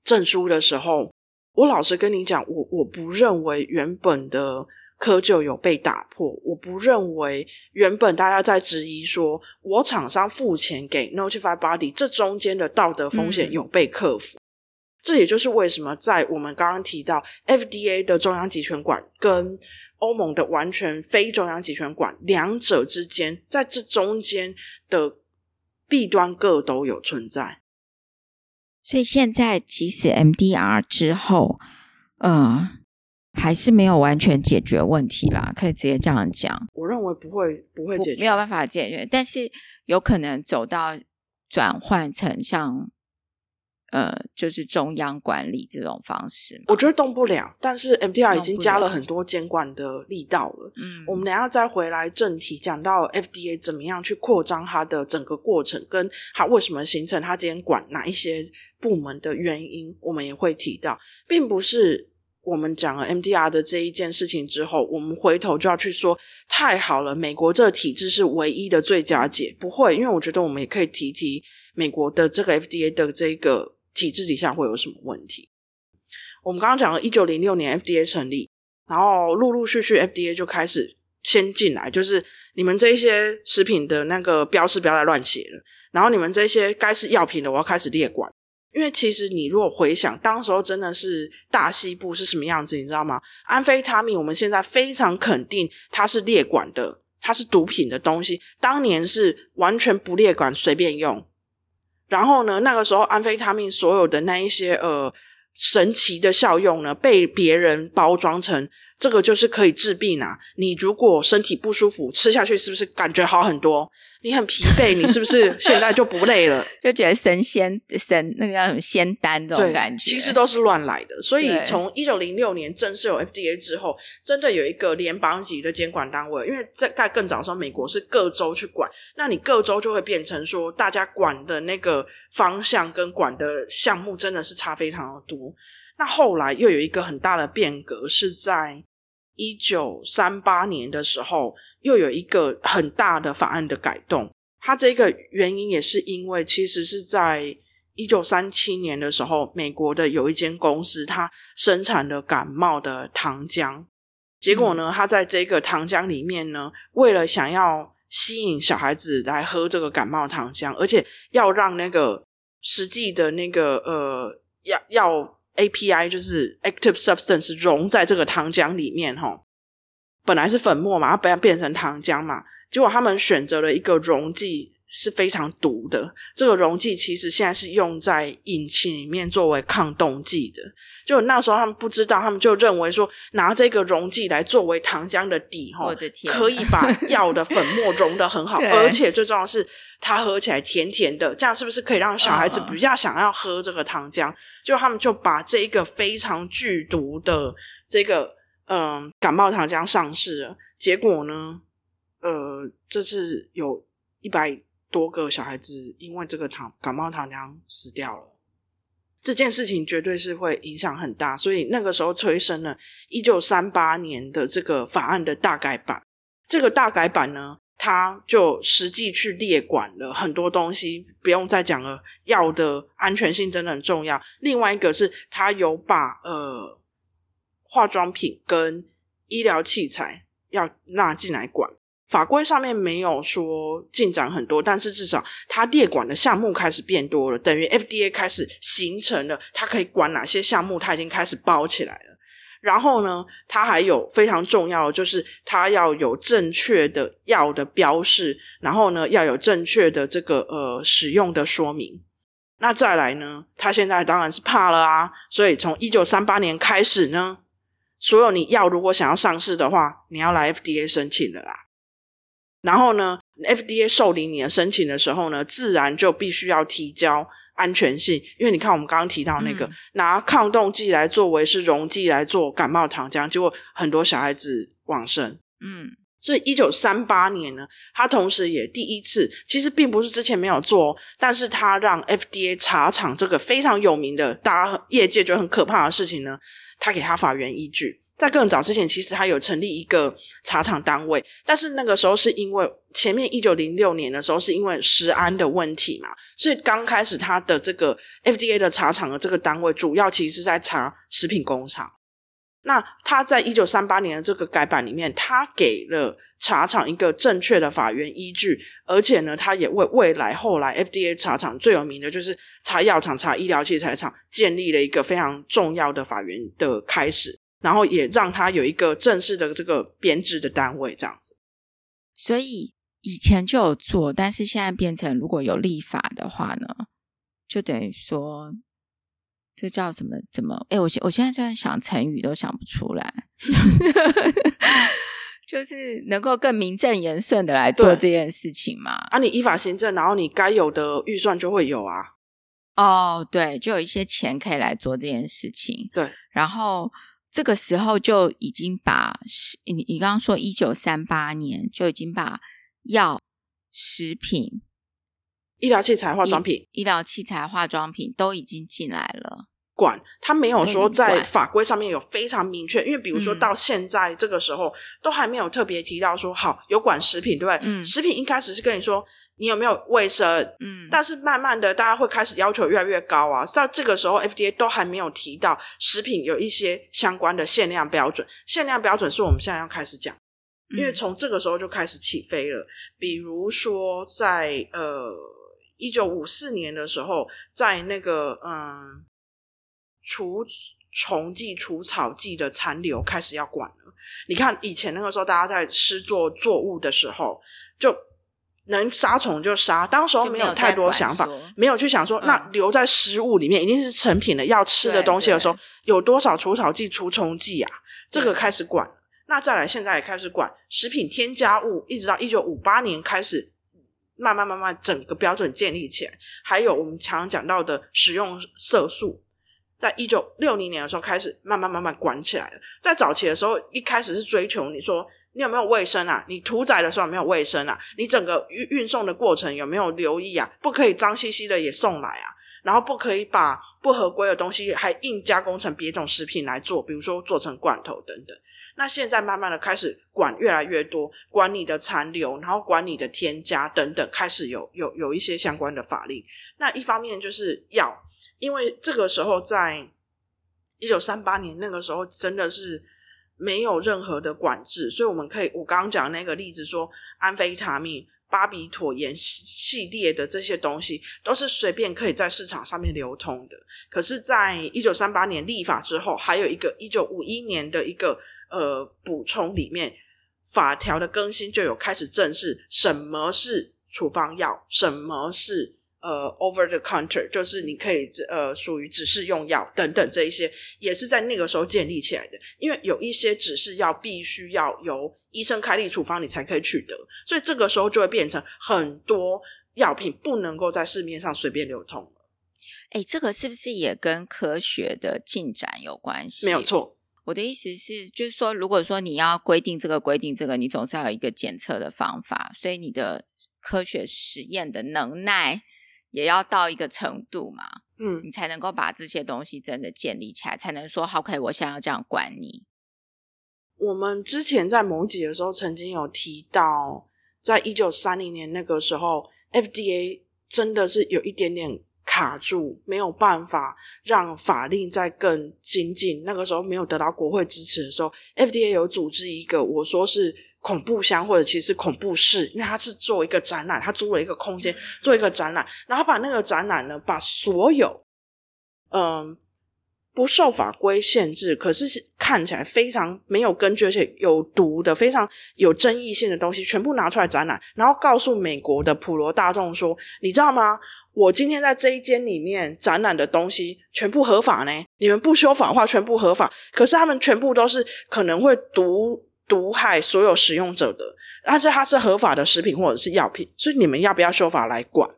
证书的时候。我老实跟你讲，我我不认为原本的窠臼有被打破，我不认为原本大家在质疑说，我厂商付钱给 Notified Body，这中间的道德风险有被克服。嗯。这也就是为什么在我们刚刚提到 FDA 的中央集权管跟欧盟的完全非中央集权管两者之间，在这中间的弊端各都有存在。所以现在即使 MDR 之后，呃，还是没有完全解决问题啦，可以直接这样讲。我认为不会不会解决，没有办法解决，但是有可能走到转换成像。呃，就是中央管理这种方式，我觉得动不了。但是 MDR 已经加了很多监管的力道了。嗯，我们等下再回来正题，讲到 FDA 怎么样去扩张它的整个过程，跟它为什么形成它监管哪一些部门的原因，我们也会提到，并不是我们讲了 MDR 的这一件事情之后，我们回头就要去说太好了，美国这个体制是唯一的最佳解。不会，因为我觉得我们也可以提提美国的这个 FDA 的这个。体制底下会有什么问题？我们刚刚讲了，一九零六年 FDA 成立，然后陆陆续续 FDA 就开始先进来，就是你们这些食品的那个标识不要再乱写了，然后你们这些该是药品的，我要开始列管。因为其实你如果回想，当时候真的是大西部是什么样子，你知道吗？安非他命，我们现在非常肯定它是列管的，它是毒品的东西，当年是完全不列管，随便用。然后呢，那个时候安非他命所有的那一些呃神奇的效用呢，被别人包装成这个就是可以治病啊。你如果身体不舒服，吃下去是不是感觉好很多？你很疲惫，你是不是 [laughs] 现在就不累了？就觉得神仙神那个叫什么仙丹这种感觉，其实都是乱来的。所以从一九零六年正式有 FDA 之后，真的有一个联邦级的监管单位。因为在在更早的时候，美国是各州去管，那你各州就会变成说，大家管的那个方向跟管的项目真的是差非常的多。那后来又有一个很大的变革，是在一九三八年的时候。又有一个很大的法案的改动，它这个原因也是因为，其实是在一九三七年的时候，美国的有一间公司，它生产了感冒的糖浆，结果呢，它在这个糖浆里面呢，为了想要吸引小孩子来喝这个感冒糖浆，而且要让那个实际的那个呃药药 API 就是 active substance 溶在这个糖浆里面，哈。本来是粉末嘛，它不要变成糖浆嘛，结果他们选择了一个溶剂是非常毒的。这个溶剂其实现在是用在引擎里面作为抗冻剂的。就那时候他们不知道，他们就认为说拿这个溶剂来作为糖浆的底，哈，可以把药的粉末溶得很好，[laughs] 而且最重要的是它喝起来甜甜的，这样是不是可以让小孩子比较想要喝这个糖浆？就他们就把这一个非常剧毒的这个。嗯，感冒糖浆上市了，结果呢，呃，这次有一百多个小孩子因为这个糖感冒糖浆死掉了。这件事情绝对是会影响很大，所以那个时候催生了一九三八年的这个法案的大改版。这个大改版呢，它就实际去列管了很多东西，不用再讲了。药的安全性真的很重要。另外一个是，它有把呃。化妆品跟医疗器材要纳进来管，法规上面没有说进展很多，但是至少它列管的项目开始变多了，等于 FDA 开始形成了它可以管哪些项目，它已经开始包起来了。然后呢，它还有非常重要的，就是它要有正确的药的标示，然后呢，要有正确的这个呃使用的说明。那再来呢，它现在当然是怕了啊，所以从一九三八年开始呢，所有你药如果想要上市的话，你要来 FDA 申请了啦。然后呢，FDA 受理你的申请的时候呢，自然就必须要提交。安全性，因为你看我们刚刚提到那个、嗯、拿抗冻剂来作为是溶剂来做感冒糖浆，结果很多小孩子往生。嗯，所以一九三八年呢，他同时也第一次，其实并不是之前没有做，但是他让 FDA 查厂这个非常有名的，大家业界觉得很可怕的事情呢，他给他法源依据。在更早之前，其实他有成立一个茶厂单位，但是那个时候是因为前面一九零六年的时候是因为食安的问题嘛，所以刚开始他的这个 FDA 的茶厂的这个单位，主要其实是在查食品工厂。那他在一九三八年的这个改版里面，他给了茶厂一个正确的法源依据，而且呢，他也为未来后来 FDA 茶厂最有名的就是查药厂、查医疗器材厂，建立了一个非常重要的法源的开始。然后也让他有一个正式的这个编制的单位，这样子。所以以前就有做，但是现在变成如果有立法的话呢，就等于说这叫什么怎么？哎，我现我现在就算想成语都想不出来，[laughs] 就是能够更名正言顺的来做这件事情嘛。啊，你依法行政，然后你该有的预算就会有啊。哦，对，就有一些钱可以来做这件事情。对，然后。这个时候就已经把你你刚刚说一九三八年就已经把药、食品、医疗器材、化妆品、医疗器材、化妆品都已经进来了。管他没有说在法规上面有非常明确，因为比如说到现在这个时候、嗯、都还没有特别提到说好有管食品，对不对？嗯，食品一开始是跟你说。你有没有卫生？嗯，但是慢慢的，大家会开始要求越来越高啊。到这个时候，FDA 都还没有提到食品有一些相关的限量标准。限量标准是我们现在要开始讲，因为从这个时候就开始起飞了。比如说在，在呃一九五四年的时候，在那个嗯除虫剂、除草剂的残留开始要管了。你看以前那个时候，大家在施作作物的时候就。能杀虫就杀，当时候没有太多想法，没有，没有去想说，嗯、那留在食物里面一定是成品的，要吃的东西的时候，有多少除草剂、除虫剂啊？这个开始管。那再来，现在也开始管食品添加物，一直到一九五八年开始，慢慢慢慢整个标准建立起来。还有我们常常讲到的使用色素，在一九六零年的时候开始慢慢慢慢管起来了。在早期的时候，一开始是追求你说。你有没有卫生啊？你屠宰的时候有没有卫生啊？你整个运运送的过程有没有留意啊？不可以脏兮兮的也送来啊，然后不可以把不合规的东西还硬加工成别种食品来做，比如说做成罐头等等。那现在慢慢的开始管越来越多，管你的残留，然后管你的添加等等，开始有有有一些相关的法令。那一方面就是要，因为这个时候在一九三八年那个时候真的是。没有任何的管制，所以我们可以，我刚刚讲那个例子说，安非他命、巴比妥盐系列的这些东西，都是随便可以在市场上面流通的。可是，在一九三八年立法之后，还有一个一九五一年的一个呃补充里面，法条的更新就有开始正视什么是处方药，什么是。呃，over the counter 就是你可以呃属于指示用药等等这一些，也是在那个时候建立起来的。因为有一些指示药必须要由医生开立处方，你才可以取得，所以这个时候就会变成很多药品不能够在市面上随便流通了。哎，这个是不是也跟科学的进展有关系？没有错。我的意思是，就是说，如果说你要规定这个规定这个，你总是要有一个检测的方法，所以你的科学实验的能耐。也要到一个程度嘛，嗯，你才能够把这些东西真的建立起来，才能说好，可以，我想要这样管你。我们之前在某集的时候曾经有提到，在一九三零年那个时候，FDA 真的是有一点点卡住，没有办法让法令再更精进。那个时候没有得到国会支持的时候，FDA 有组织一个，我说是。恐怖箱或者其实是恐怖室，因为他是做一个展览，他租了一个空间做一个展览，然后把那个展览呢，把所有嗯不受法规限制，可是看起来非常没有根据，而且有毒的、非常有争议性的东西，全部拿出来展览，然后告诉美国的普罗大众说：“你知道吗？我今天在这一间里面展览的东西全部合法呢。你们不修法的话，全部合法。可是他们全部都是可能会毒毒害所有使用者的，而且它是合法的食品或者是药品，所以你们要不要修法来管？”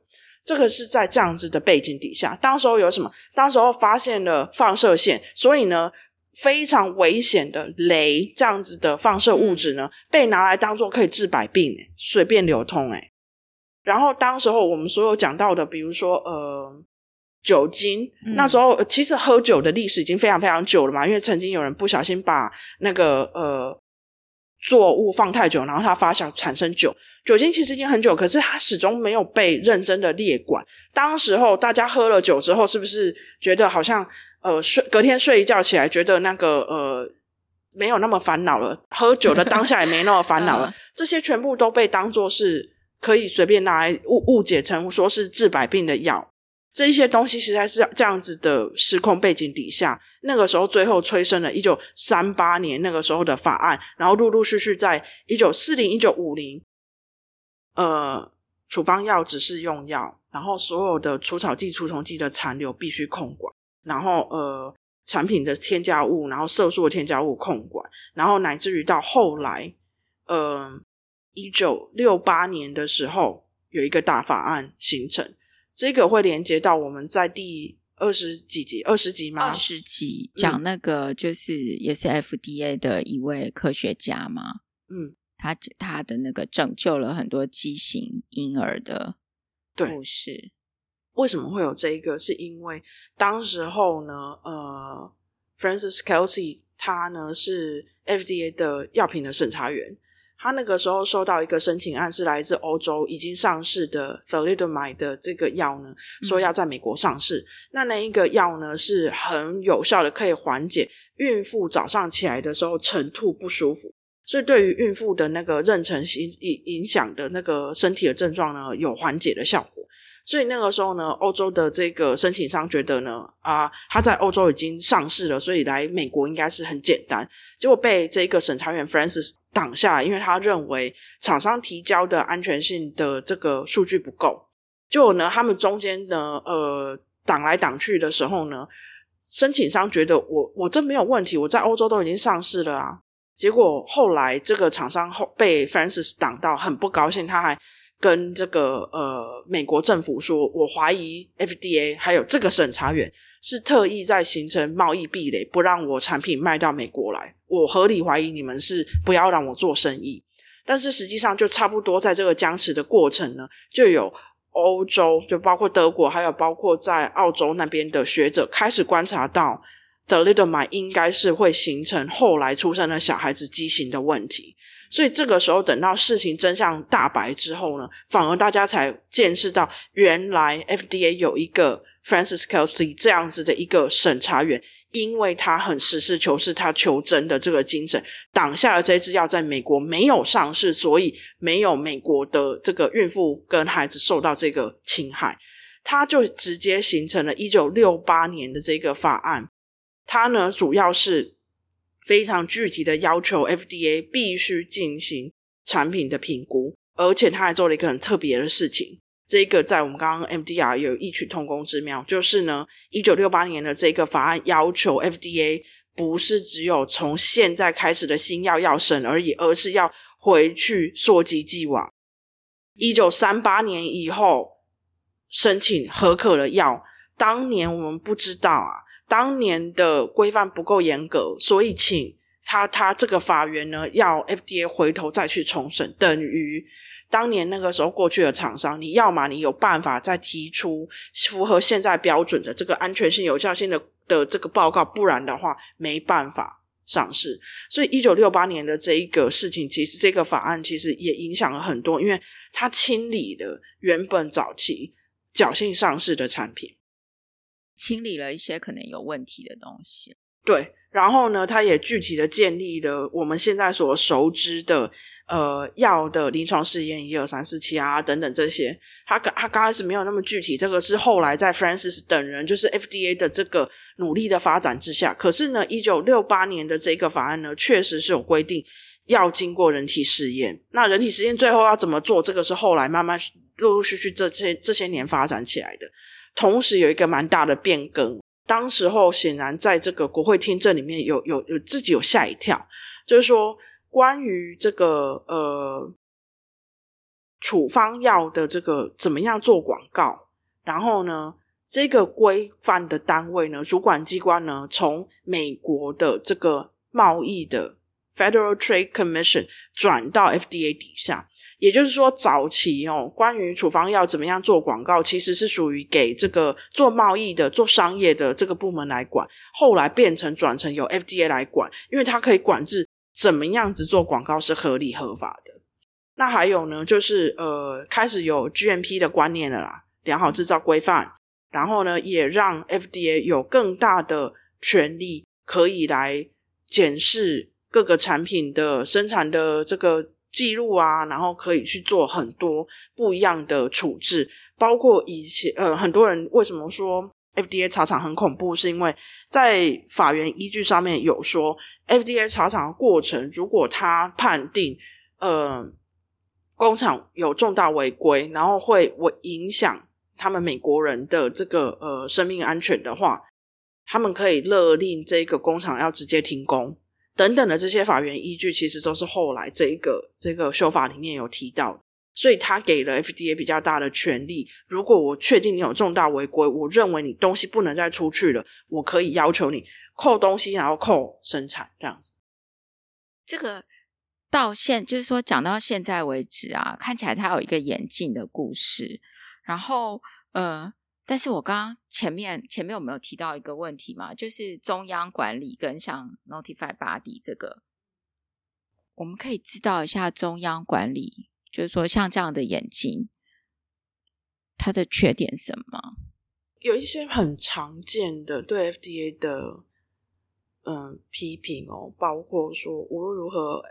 这个是在这样子的背景底下，当时候有什么？当时候发现了放射线，所以呢，非常危险的镭这样子的放射物质呢，被拿来当做可以治百病，随便流通哎。然后当时候我们所有讲到的，比如说呃酒精，嗯、那时候其实喝酒的历史已经非常非常久了嘛，因为曾经有人不小心把那个呃。作物放太久，然后它发酵产生酒。酒精其实已经很久，可是它始终没有被认真的列管。当时候大家喝了酒之后，是不是觉得好像呃睡隔天睡一觉起来，觉得那个呃没有那么烦恼了？喝酒的当下也没那么烦恼了。[laughs] 这些全部都被当作是可以随便拿来误误解成说是治百病的药。这一些东西实在是这样子的时空背景底下，那个时候最后催生了一九三八年那个时候的法案，然后陆陆续续在一九四零、一九五零，呃，处方药只是用药，然后所有的除草剂、除虫剂的残留必须控管，然后呃，产品的添加物，然后色素的添加物控管，然后乃至于到后来，呃，一九六八年的时候有一个大法案形成。这个会连接到我们在第二十几集、二十集吗？二十集讲那个就是也是 FDA 的一位科学家嘛。嗯，他他的那个拯救了很多畸形婴儿的故事。为什么会有这一个？是因为当时候呢，呃，Francis Kelsey 他呢是 FDA 的药品的审查员。他那个时候收到一个申请案，是来自欧洲已经上市的 thalidomide 的这个药呢，说要在美国上市。嗯、那那一个药呢，是很有效的，可以缓解孕妇早上起来的时候晨吐不舒服，所以对于孕妇的那个妊娠影影响的那个身体的症状呢，有缓解的效果。所以那个时候呢，欧洲的这个申请商觉得呢，啊，他在欧洲已经上市了，所以来美国应该是很简单。结果被这个审查员 Francis 挡下来，因为他认为厂商提交的安全性的这个数据不够。就呢，他们中间呢，呃，挡来挡去的时候呢，申请商觉得我我这没有问题，我在欧洲都已经上市了啊。结果后来这个厂商后被 Francis 挡到，很不高兴，他还。跟这个呃美国政府说，我怀疑 FDA 还有这个审查员是特意在形成贸易壁垒，不让我产品卖到美国来。我合理怀疑你们是不要让我做生意。但是实际上就差不多在这个僵持的过程呢，就有欧洲，就包括德国，还有包括在澳洲那边的学者开始观察到，thalidomide 应该是会形成后来出生的小孩子畸形的问题。所以这个时候，等到事情真相大白之后呢，反而大家才见识到，原来 FDA 有一个 Francis Kelsey 这样子的一个审查员，因为他很实事求是，他求真的这个精神，挡下了这支药在美国没有上市，所以没有美国的这个孕妇跟孩子受到这个侵害，他就直接形成了一九六八年的这个法案，它呢主要是。非常具体的要求，FDA 必须进行产品的评估，而且他还做了一个很特别的事情。这个在我们刚刚 MDR 有异曲同工之妙，就是呢，一九六八年的这个法案要求 FDA 不是只有从现在开始的新药要审而已，而是要回去溯及既往，一九三八年以后申请核可的药，当年我们不知道啊。当年的规范不够严格，所以请他他这个法院呢，要 FDA 回头再去重审，等于当年那个时候过去的厂商，你要嘛你有办法再提出符合现在标准的这个安全性、有效性的的这个报告，不然的话没办法上市。所以一九六八年的这一个事情，其实这个法案其实也影响了很多，因为它清理了原本早期侥幸上市的产品。清理了一些可能有问题的东西。对，然后呢，他也具体的建立了我们现在所熟知的。呃，药的临床试验一二三四七啊等等这些，他刚他刚开始没有那么具体，这个是后来在 Francis 等人就是 FDA 的这个努力的发展之下，可是呢，一九六八年的这个法案呢，确实是有规定要经过人体试验。那人体实验最后要怎么做，这个是后来慢慢陆陆续续这些这些年发展起来的。同时有一个蛮大的变更，当时候显然在这个国会听证里面有有有自己有吓一跳，就是说。关于这个呃处方药的这个怎么样做广告，然后呢，这个规范的单位呢，主管机关呢，从美国的这个贸易的 Federal Trade Commission 转到 FDA 底下，也就是说，早期哦，关于处方药怎么样做广告，其实是属于给这个做贸易的、做商业的这个部门来管，后来变成转成由 FDA 来管，因为它可以管制。怎么样子做广告是合理合法的？那还有呢，就是呃，开始有 GMP 的观念了啦，良好制造规范，然后呢，也让 FDA 有更大的权力，可以来检视各个产品的生产的这个记录啊，然后可以去做很多不一样的处置，包括以前呃，很多人为什么说？FDA 查厂很恐怖，是因为在法源依据上面有说，FDA 查厂的过程，如果他判定呃工厂有重大违规，然后会会影响他们美国人的这个呃生命安全的话，他们可以勒令这个工厂要直接停工等等的这些法源依据，其实都是后来这一个这个修法里面有提到。所以他给了 FDA 比较大的权力。如果我确定你有重大违规，我认为你东西不能再出去了，我可以要求你扣东西，然后扣生产这样子。这个到现就是说讲到现在为止啊，看起来它有一个演进的故事。然后呃，但是我刚刚前面前面有没有提到一个问题嘛？就是中央管理跟像 Notified Body 这个，我们可以知道一下中央管理。就是说，像这样的眼睛，它的缺点什么？有一些很常见的对 FDA 的嗯批评哦，包括说无论如何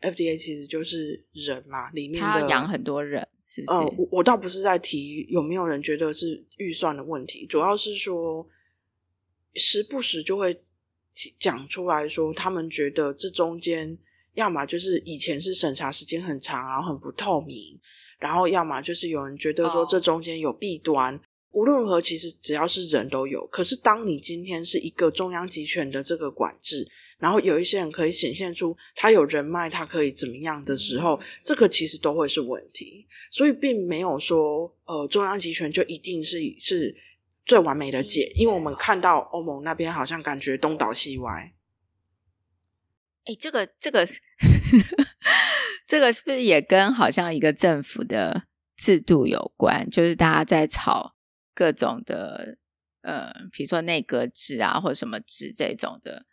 ，FDA 其实就是人嘛，里面的他养很多人，是不是？呃，我我倒不是在提有没有人觉得是预算的问题，主要是说时不时就会讲出来说，他们觉得这中间。要么就是以前是审查时间很长，然后很不透明，然后要么就是有人觉得说这中间有弊端。Oh. 无论如何，其实只要是人都有。可是当你今天是一个中央集权的这个管制，然后有一些人可以显现出他有人脉，他可以怎么样的时候，这个其实都会是问题。所以并没有说呃中央集权就一定是是最完美的解，因为我们看到欧盟那边好像感觉东倒西歪。哎，这个这个 [laughs] 这个是不是也跟好像一个政府的制度有关？就是大家在吵各种的，呃，比如说内阁制啊，或者什么制这种的，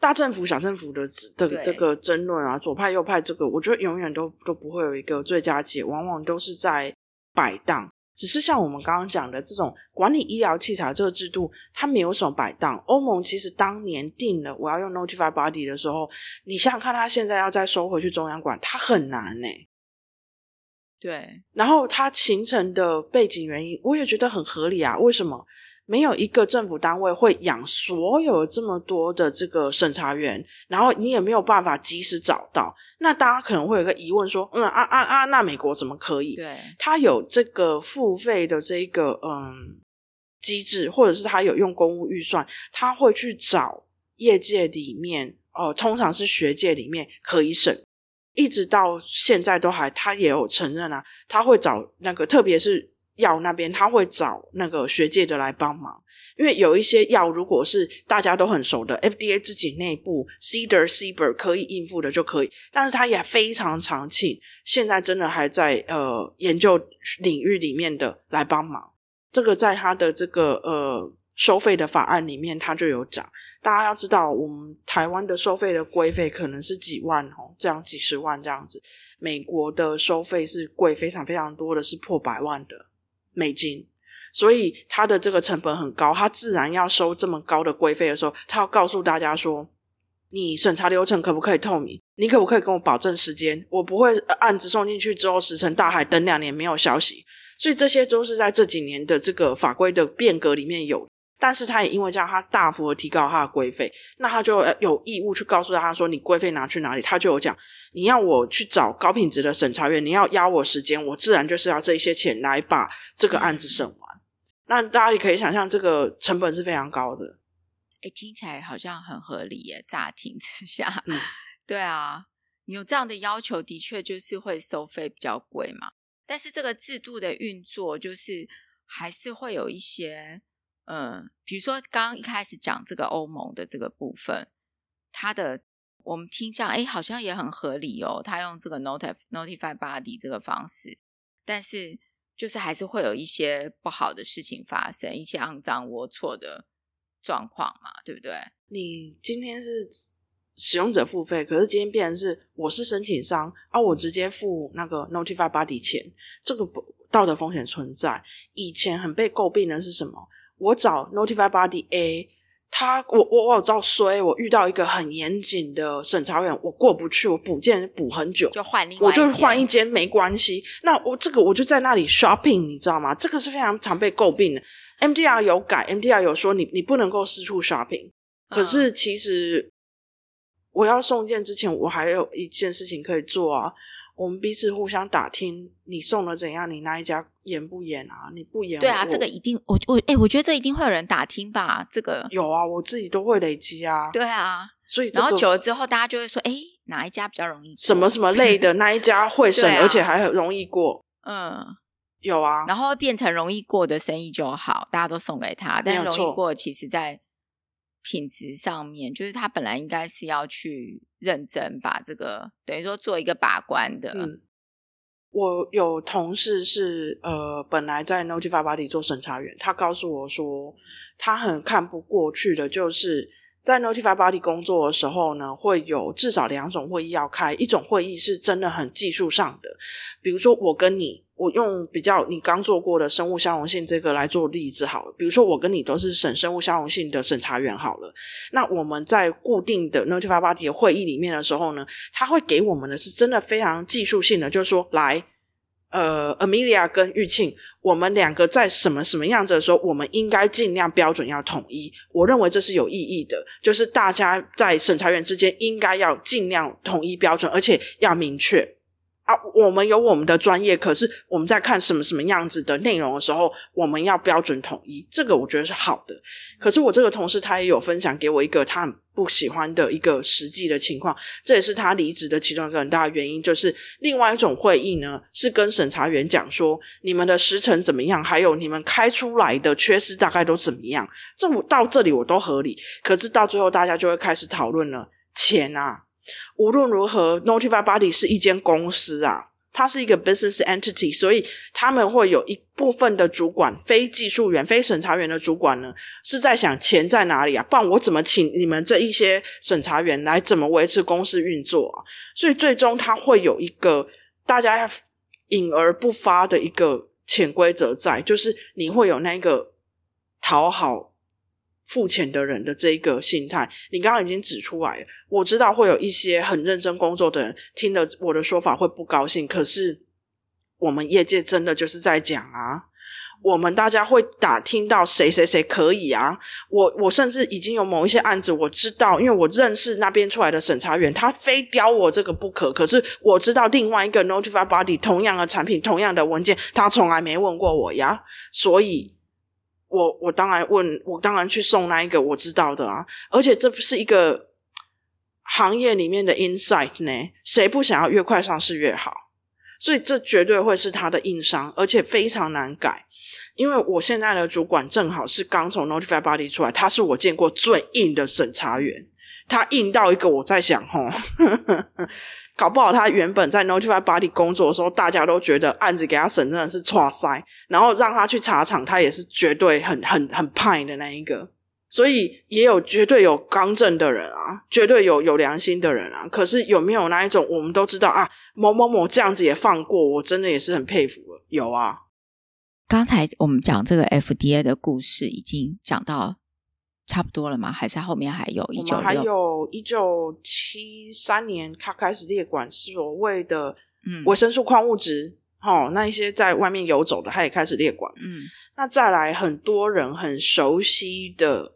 大政府、小政府的这个这个争论啊，左派、右派，这个我觉得永远都都不会有一个最佳解，往往都是在摆荡。只是像我们刚刚讲的这种管理医疗器材这个制度，它没有什么摆荡。欧盟其实当年定了我要用 Notified Body 的时候，你想想看，它现在要再收回去中央管，它很难呢。对，然后它形成的背景原因，我也觉得很合理啊。为什么？没有一个政府单位会养所有这么多的这个审查员，然后你也没有办法及时找到。那大家可能会有个疑问说：“嗯啊啊啊，那美国怎么可以？”对，他有这个付费的这个嗯机制，或者是他有用公务预算，他会去找业界里面哦、呃，通常是学界里面可以审，一直到现在都还，他也有承认啊，他会找那个，特别是。药那边他会找那个学界的来帮忙，因为有一些药如果是大家都很熟的，FDA 自己内部 Ceder、CBER 可以应付的就可以，但是他也非常常请现在真的还在呃研究领域里面的来帮忙。这个在他的这个呃收费的法案里面它就有讲，大家要知道我们台湾的收费的规费可能是几万哦，这样几十万这样子，美国的收费是贵非常非常多的，是破百万的。美金，所以它的这个成本很高，他自然要收这么高的规费的时候，他要告诉大家说，你审查流程可不可以透明？你可不可以跟我保证时间？我不会案子送进去之后石沉大海，等两年没有消息。所以这些都是在这几年的这个法规的变革里面有。但是他也因为这样，他大幅的提高他的规费，那他就有义务去告诉他说：“你规费拿去哪里？”他就有讲：“你要我去找高品质的审查员，你要压我时间，我自然就是要这一些钱来把这个案子审完。嗯”那大家也可以想象，这个成本是非常高的。哎，听起来好像很合理耶！乍听之下，嗯，对啊，你有这样的要求，的确就是会收费比较贵嘛。但是这个制度的运作，就是还是会有一些。嗯，比如说刚刚一开始讲这个欧盟的这个部分，它的我们听这样，哎，好像也很合理哦。他用这个 notify notify body 这个方式，但是就是还是会有一些不好的事情发生，一些肮脏龌龊的状况嘛，对不对？你今天是使用者付费，可是今天变成是我是申请商啊，我直接付那个 notify body 钱，这个不道德风险存在。以前很被诟病的是什么？我找 Notify Body A，他我我我有照衰，我遇到一个很严谨的审查员，我过不去，我补件补很久，就换另外，我就换一间没关系。那我这个我就在那里 shopping，你知道吗？这个是非常常被诟病的。MDR 有改，MDR 有说你你不能够四处 shopping，可是其实我要送件之前，我还有一件事情可以做啊。我们彼此互相打听，你送了怎样？你那一家严不严啊？你不严？对啊，这个一定，我我哎，我觉得这一定会有人打听吧？这个有啊，我自己都会累积啊。对啊，所以、这个、然后久了之后，大家就会说，哎，哪一家比较容易过？什么什么类的 [laughs] 那一家会审，啊、而且还很容易过。嗯，有啊，然后变成容易过的生意就好，大家都送给他。但是容易过，其实在品质上面，就是他本来应该是要去。认真把这个等于说做一个把关的。嗯，我有同事是呃，本来在 Notify Body 做审查员，他告诉我说，他很看不过去的，就是在 Notify Body 工作的时候呢，会有至少两种会议要开，一种会议是真的很技术上的，比如说我跟你。我用比较你刚做过的生物相容性这个来做例子好了，比如说我跟你都是审生物相容性的审查员好了，那我们在固定的 Notify Body 的会议里面的时候呢，他会给我们的是真的非常技术性的，就是说来，呃，Amelia 跟玉庆，我们两个在什么什么样子的时候，我们应该尽量标准要统一。我认为这是有意义的，就是大家在审查员之间应该要尽量统一标准，而且要明确。啊，我们有我们的专业，可是我们在看什么什么样子的内容的时候，我们要标准统一，这个我觉得是好的。可是我这个同事他也有分享给我一个他很不喜欢的一个实际的情况，这也是他离职的其中一个很大的原因，就是另外一种会议呢，是跟审查员讲说你们的时程怎么样，还有你们开出来的缺失大概都怎么样。这我到这里我都合理，可是到最后大家就会开始讨论了钱啊。无论如何，Notify Body 是一间公司啊，它是一个 business entity，所以他们会有一部分的主管，非技术员、非审查员的主管呢，是在想钱在哪里啊？不然我怎么请你们这一些审查员来怎么维持公司运作啊？所以最终他会有一个大家隐而不发的一个潜规则在，就是你会有那个讨好。付钱的人的这一个心态，你刚刚已经指出来了。我知道会有一些很认真工作的人听了我的说法会不高兴，可是我们业界真的就是在讲啊，我们大家会打听到谁谁谁可以啊。我我甚至已经有某一些案子我知道，因为我认识那边出来的审查员，他非刁我这个不可。可是我知道另外一个 Notify Body 同样的产品、同样的文件，他从来没问过我呀，所以。我我当然问，我当然去送那一个我知道的啊，而且这不是一个行业里面的 insight 呢，谁不想要越快上市越好？所以这绝对会是他的硬伤，而且非常难改。因为我现在的主管正好是刚从 Notify Body 出来，他是我见过最硬的审查员，他硬到一个我在想吼。搞不好他原本在 Notify Body 工作的时候，大家都觉得案子给他审真的是挫塞，然后让他去查厂，他也是绝对很很很派的那一个。所以也有绝对有刚正的人啊，绝对有有良心的人啊。可是有没有那一种我们都知道啊，某某某这样子也放过，我真的也是很佩服了。有啊，刚才我们讲这个 FDA 的故事已经讲到差不多了吗？还是后面还有一九六？还有一九七三年，他开始列管所谓的嗯维生素矿物质，好、嗯哦，那一些在外面游走的，他也开始列管。嗯，那再来很多人很熟悉的，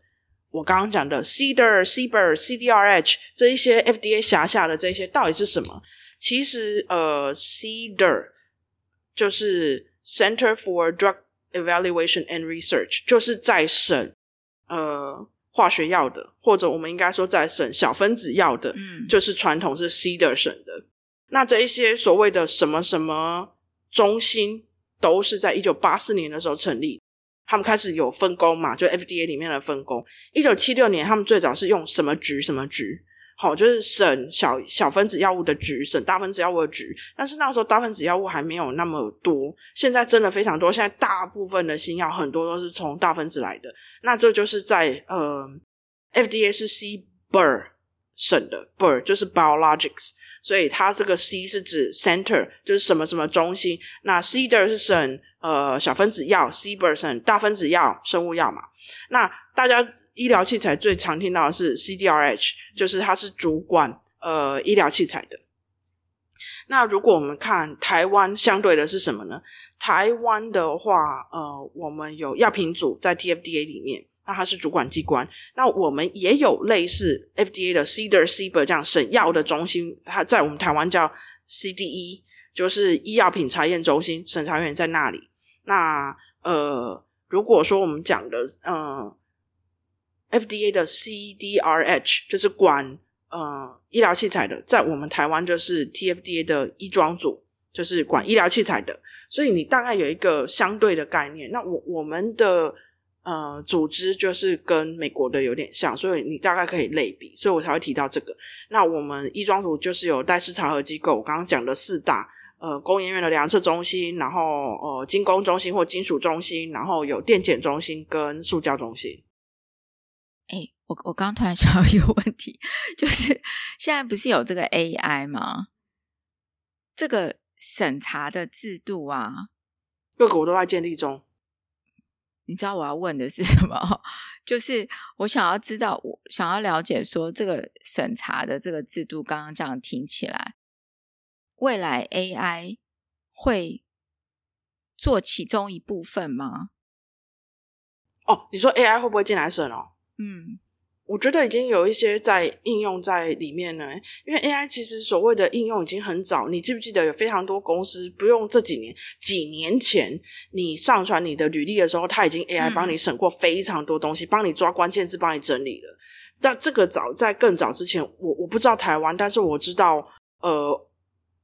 我刚刚讲的 CDER、CBER、CDRH 这一些 FDA 辖下的这些到底是什么？其实呃，CDER 就是 Center for Drug Evaluation and Research，就是在审呃化学药的，或者我们应该说在省小分子药的，嗯，就是传统是 CDER 审的。那这一些所谓的什么什么中心，都是在一九八四年的时候成立，他们开始有分工嘛，就 FDA 里面的分工。一九七六年，他们最早是用什么局什么局。好，就是审小小分子药物的局，审大分子药物的局。但是那时候大分子药物还没有那么多，现在真的非常多。现在大部分的新药很多都是从大分子来的。那这就是在呃，FDA 是 CBER 审的，BER 就是 Biologics，所以它这个 C 是指 Center，就是什么什么中心。那 CDER 是审呃小分子药，CBER 审大分子药生物药嘛。那大家。医疗器材最常听到的是 CDRH，就是它是主管呃医疗器材的。那如果我们看台湾，相对的是什么呢？台湾的话，呃，我们有药品组在 TFDA 里面，那它是主管机关。那我们也有类似 FDA 的 CDER、CBER 这样审药的中心，它在我们台湾叫 CDE，就是医药品查验中心，审查员在那里。那呃，如果说我们讲的，嗯、FDA 的 CDRH 就是管呃医疗器材的，在我们台湾就是 TFDA 的医装组，就是管医疗器材的，所以你大概有一个相对的概念。那我我们的呃组织就是跟美国的有点像，所以你大概可以类比，所以我才会提到这个。那我们医装组就是有戴氏查核机构，我刚刚讲的四大呃工研院的量测中心，然后呃精工中心或金属中心，然后有电检中心跟塑胶中心。哎，我我刚突然 [laughs] 想到一个问题，就是现在不是有这个 AI 吗？这个审查的制度啊，各国都在建立中。你知道我要问的是什么？[laughs] 就是我想要知道，我想要了解说这个审查的这个制度，刚刚这样听起来，未来 AI 会做其中一部分吗？哦，你说 AI 会不会进来审哦？嗯，我觉得已经有一些在应用在里面了，因为 AI 其实所谓的应用已经很早。你记不记得有非常多公司不用这几年，几年前你上传你的履历的时候，它已经 AI 帮你审过非常多东西，帮、嗯、你抓关键字，帮你整理了。但这个早在更早之前，我我不知道台湾，但是我知道，呃。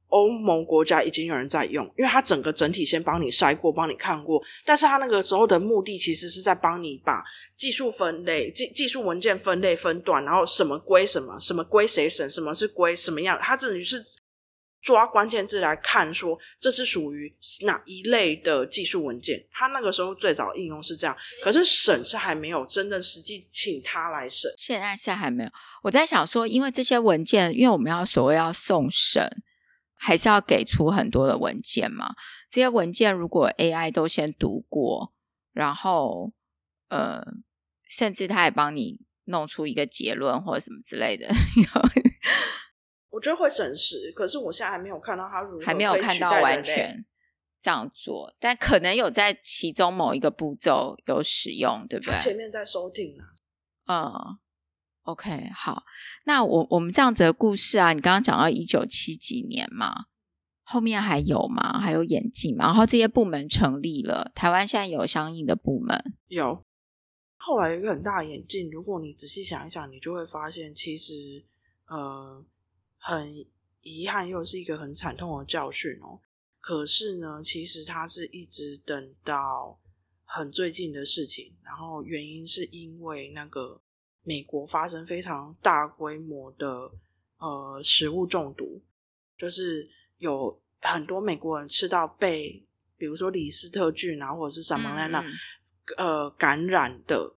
欧盟国家已经有人在用，因为它整个整体先帮你筛过，帮你看过，但是它那个时候的目的其实是在帮你把技术分类、技技术文件分类分段，然后什么归什么，什么归谁审，什么是归什么样，它这里是抓关键字来看，说这是属于哪一类的技术文件。它那个时候最早应用是这样，可是审是还没有真的实际请他来审，现在现在还没有。我在想说，因为这些文件，因为我们要所谓要送审。还是要给出很多的文件嘛？这些文件如果 AI 都先读过，然后呃，甚至他也帮你弄出一个结论或者什么之类的，我觉得会省时。可是我现在还没有看到他如何还没有看到完全这样做，但可能有在其中某一个步骤有使用，对不对？前面在收听呢，嗯。OK，好，那我我们这样子的故事啊，你刚刚讲到一九七几年嘛，后面还有吗？还有演进嘛？然后这些部门成立了，台湾现在有相应的部门，有。后来有一个很大的眼镜，如果你仔细想一想，你就会发现，其实呃，很遗憾，又是一个很惨痛的教训哦。可是呢，其实它是一直等到很最近的事情，然后原因是因为那个。美国发生非常大规模的呃食物中毒，就是有很多美国人吃到被比如说李斯特菌啊，或者是萨蒙莱娜呃感染的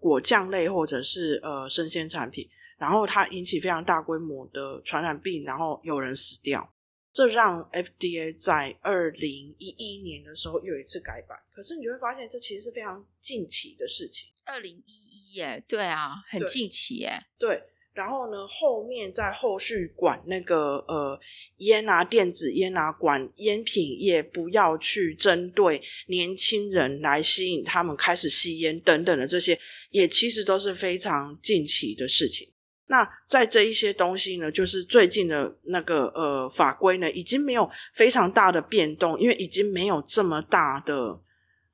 果酱类或者是呃生鲜产品，然后它引起非常大规模的传染病，然后有人死掉。这让 FDA 在二零一一年的时候又一次改版。可是你就会发现，这其实是非常近期的事情。二零一一耶，对啊，很近期耶。对，然后呢，后面在后续管那个呃烟啊，电子烟啊，管烟品业不要去针对年轻人来吸引他们开始吸烟等等的这些，也其实都是非常近期的事情。那在这一些东西呢，就是最近的那个呃法规呢，已经没有非常大的变动，因为已经没有这么大的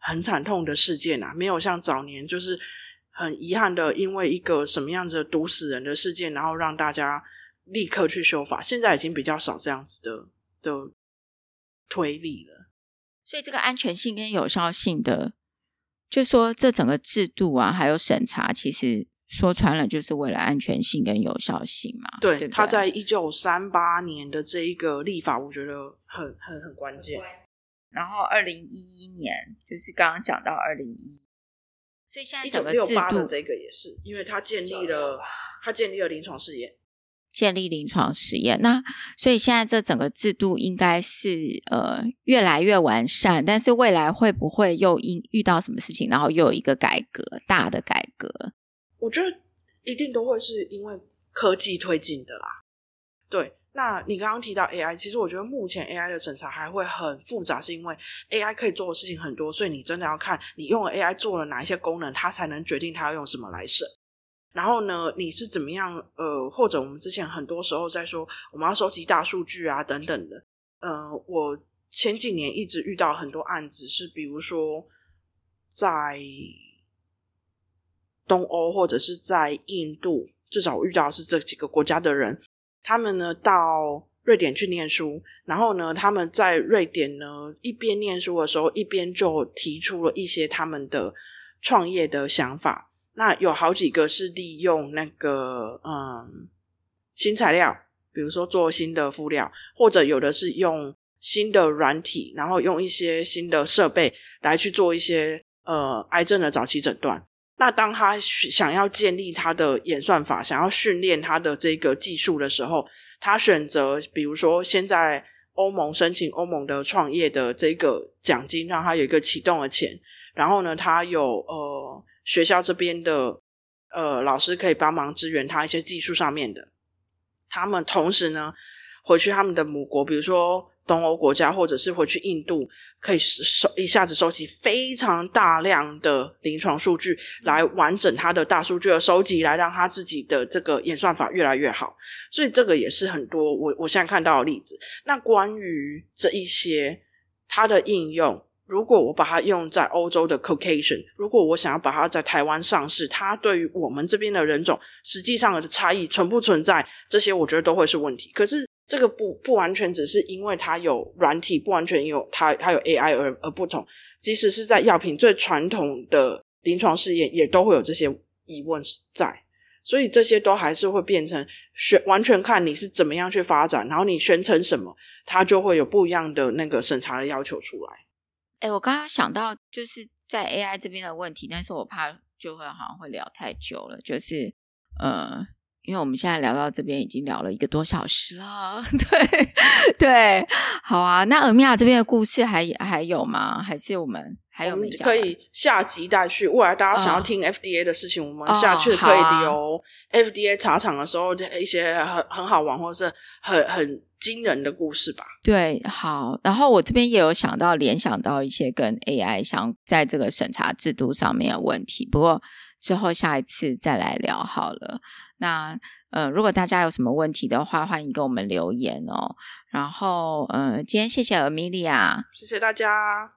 很惨痛的事件啊，没有像早年就是很遗憾的，因为一个什么样子的毒死人的事件，然后让大家立刻去修法。现在已经比较少这样子的的推理了。所以这个安全性跟有效性的，就说这整个制度啊，还有审查，其实。说穿了，就是为了安全性跟有效性嘛。对，对对，他在一九三八年的这一个立法，我觉得很很很关键。然后二零一一年，就是刚刚讲到二零一，所以现在整个制度，一九六八的这个也是，因为他建立了他建立了临床试验，建立临床实验。那所以现在这整个制度应该是呃越来越完善，但是未来会不会又因遇到什么事情，然后又有一个改革，大的改革？我觉得一定都会是因为科技推进的啦。对，那你刚刚提到 AI，其实我觉得目前 AI 的审查还会很复杂，是因为 AI 可以做的事情很多，所以你真的要看你用了 AI 做了哪一些功能，它才能决定它要用什么来审。然后呢，你是怎么样？呃，或者我们之前很多时候在说我们要收集大数据啊等等的。呃，我前几年一直遇到很多案子，是比如说在。东欧或者是在印度，至少我遇到的是这几个国家的人，他们呢到瑞典去念书，然后呢他们在瑞典呢一边念书的时候，一边就提出了一些他们的创业的想法。那有好几个是利用那个嗯新材料，比如说做新的敷料，或者有的是用新的软体，然后用一些新的设备来去做一些呃癌症的早期诊断。那当他想要建立他的演算法，想要训练他的这个技术的时候，他选择比如说先在欧盟申请欧盟的创业的这个奖金，让他有一个启动的钱。然后呢，他有呃学校这边的呃老师可以帮忙支援他一些技术上面的。他们同时呢回去他们的母国，比如说。东欧国家，或者是回去印度，可以收一下子收集非常大量的临床数据，来完整他的大数据的收集，来让他自己的这个演算法越来越好。所以这个也是很多我我现在看到的例子。那关于这一些它的应用，如果我把它用在欧洲的 Caucasian，如果我想要把它在台湾上市，它对于我们这边的人种实际上的差异存不存在？这些我觉得都会是问题。可是。这个不不完全只是因为它有软体，不完全有它它有 AI 而而不同。即使是在药品最传统的临床试验，也都会有这些疑问在。所以这些都还是会变成选，完全看你是怎么样去发展，然后你宣称什么，它就会有不一样的那个审查的要求出来。哎，我刚刚想到就是在 AI 这边的问题，但是我怕就会好像会聊太久了，就是呃。因为我们现在聊到这边已经聊了一个多小时了，[laughs] 对 [laughs] 对，好啊。那尔米亚这边的故事还还有吗？还是我们还有没讲？可以下集待续。未来大家想要听 FDA 的事情，哦、我们下去可以留 FDA 茶厂的时候一些很很好玩或是很很惊人的故事吧。对，好。然后我这边也有想到联想到一些跟 AI 相在这个审查制度上面的问题，不过之后下一次再来聊好了。那呃，如果大家有什么问题的话，欢迎给我们留言哦。然后呃，今天谢谢 Amelia，谢谢大家。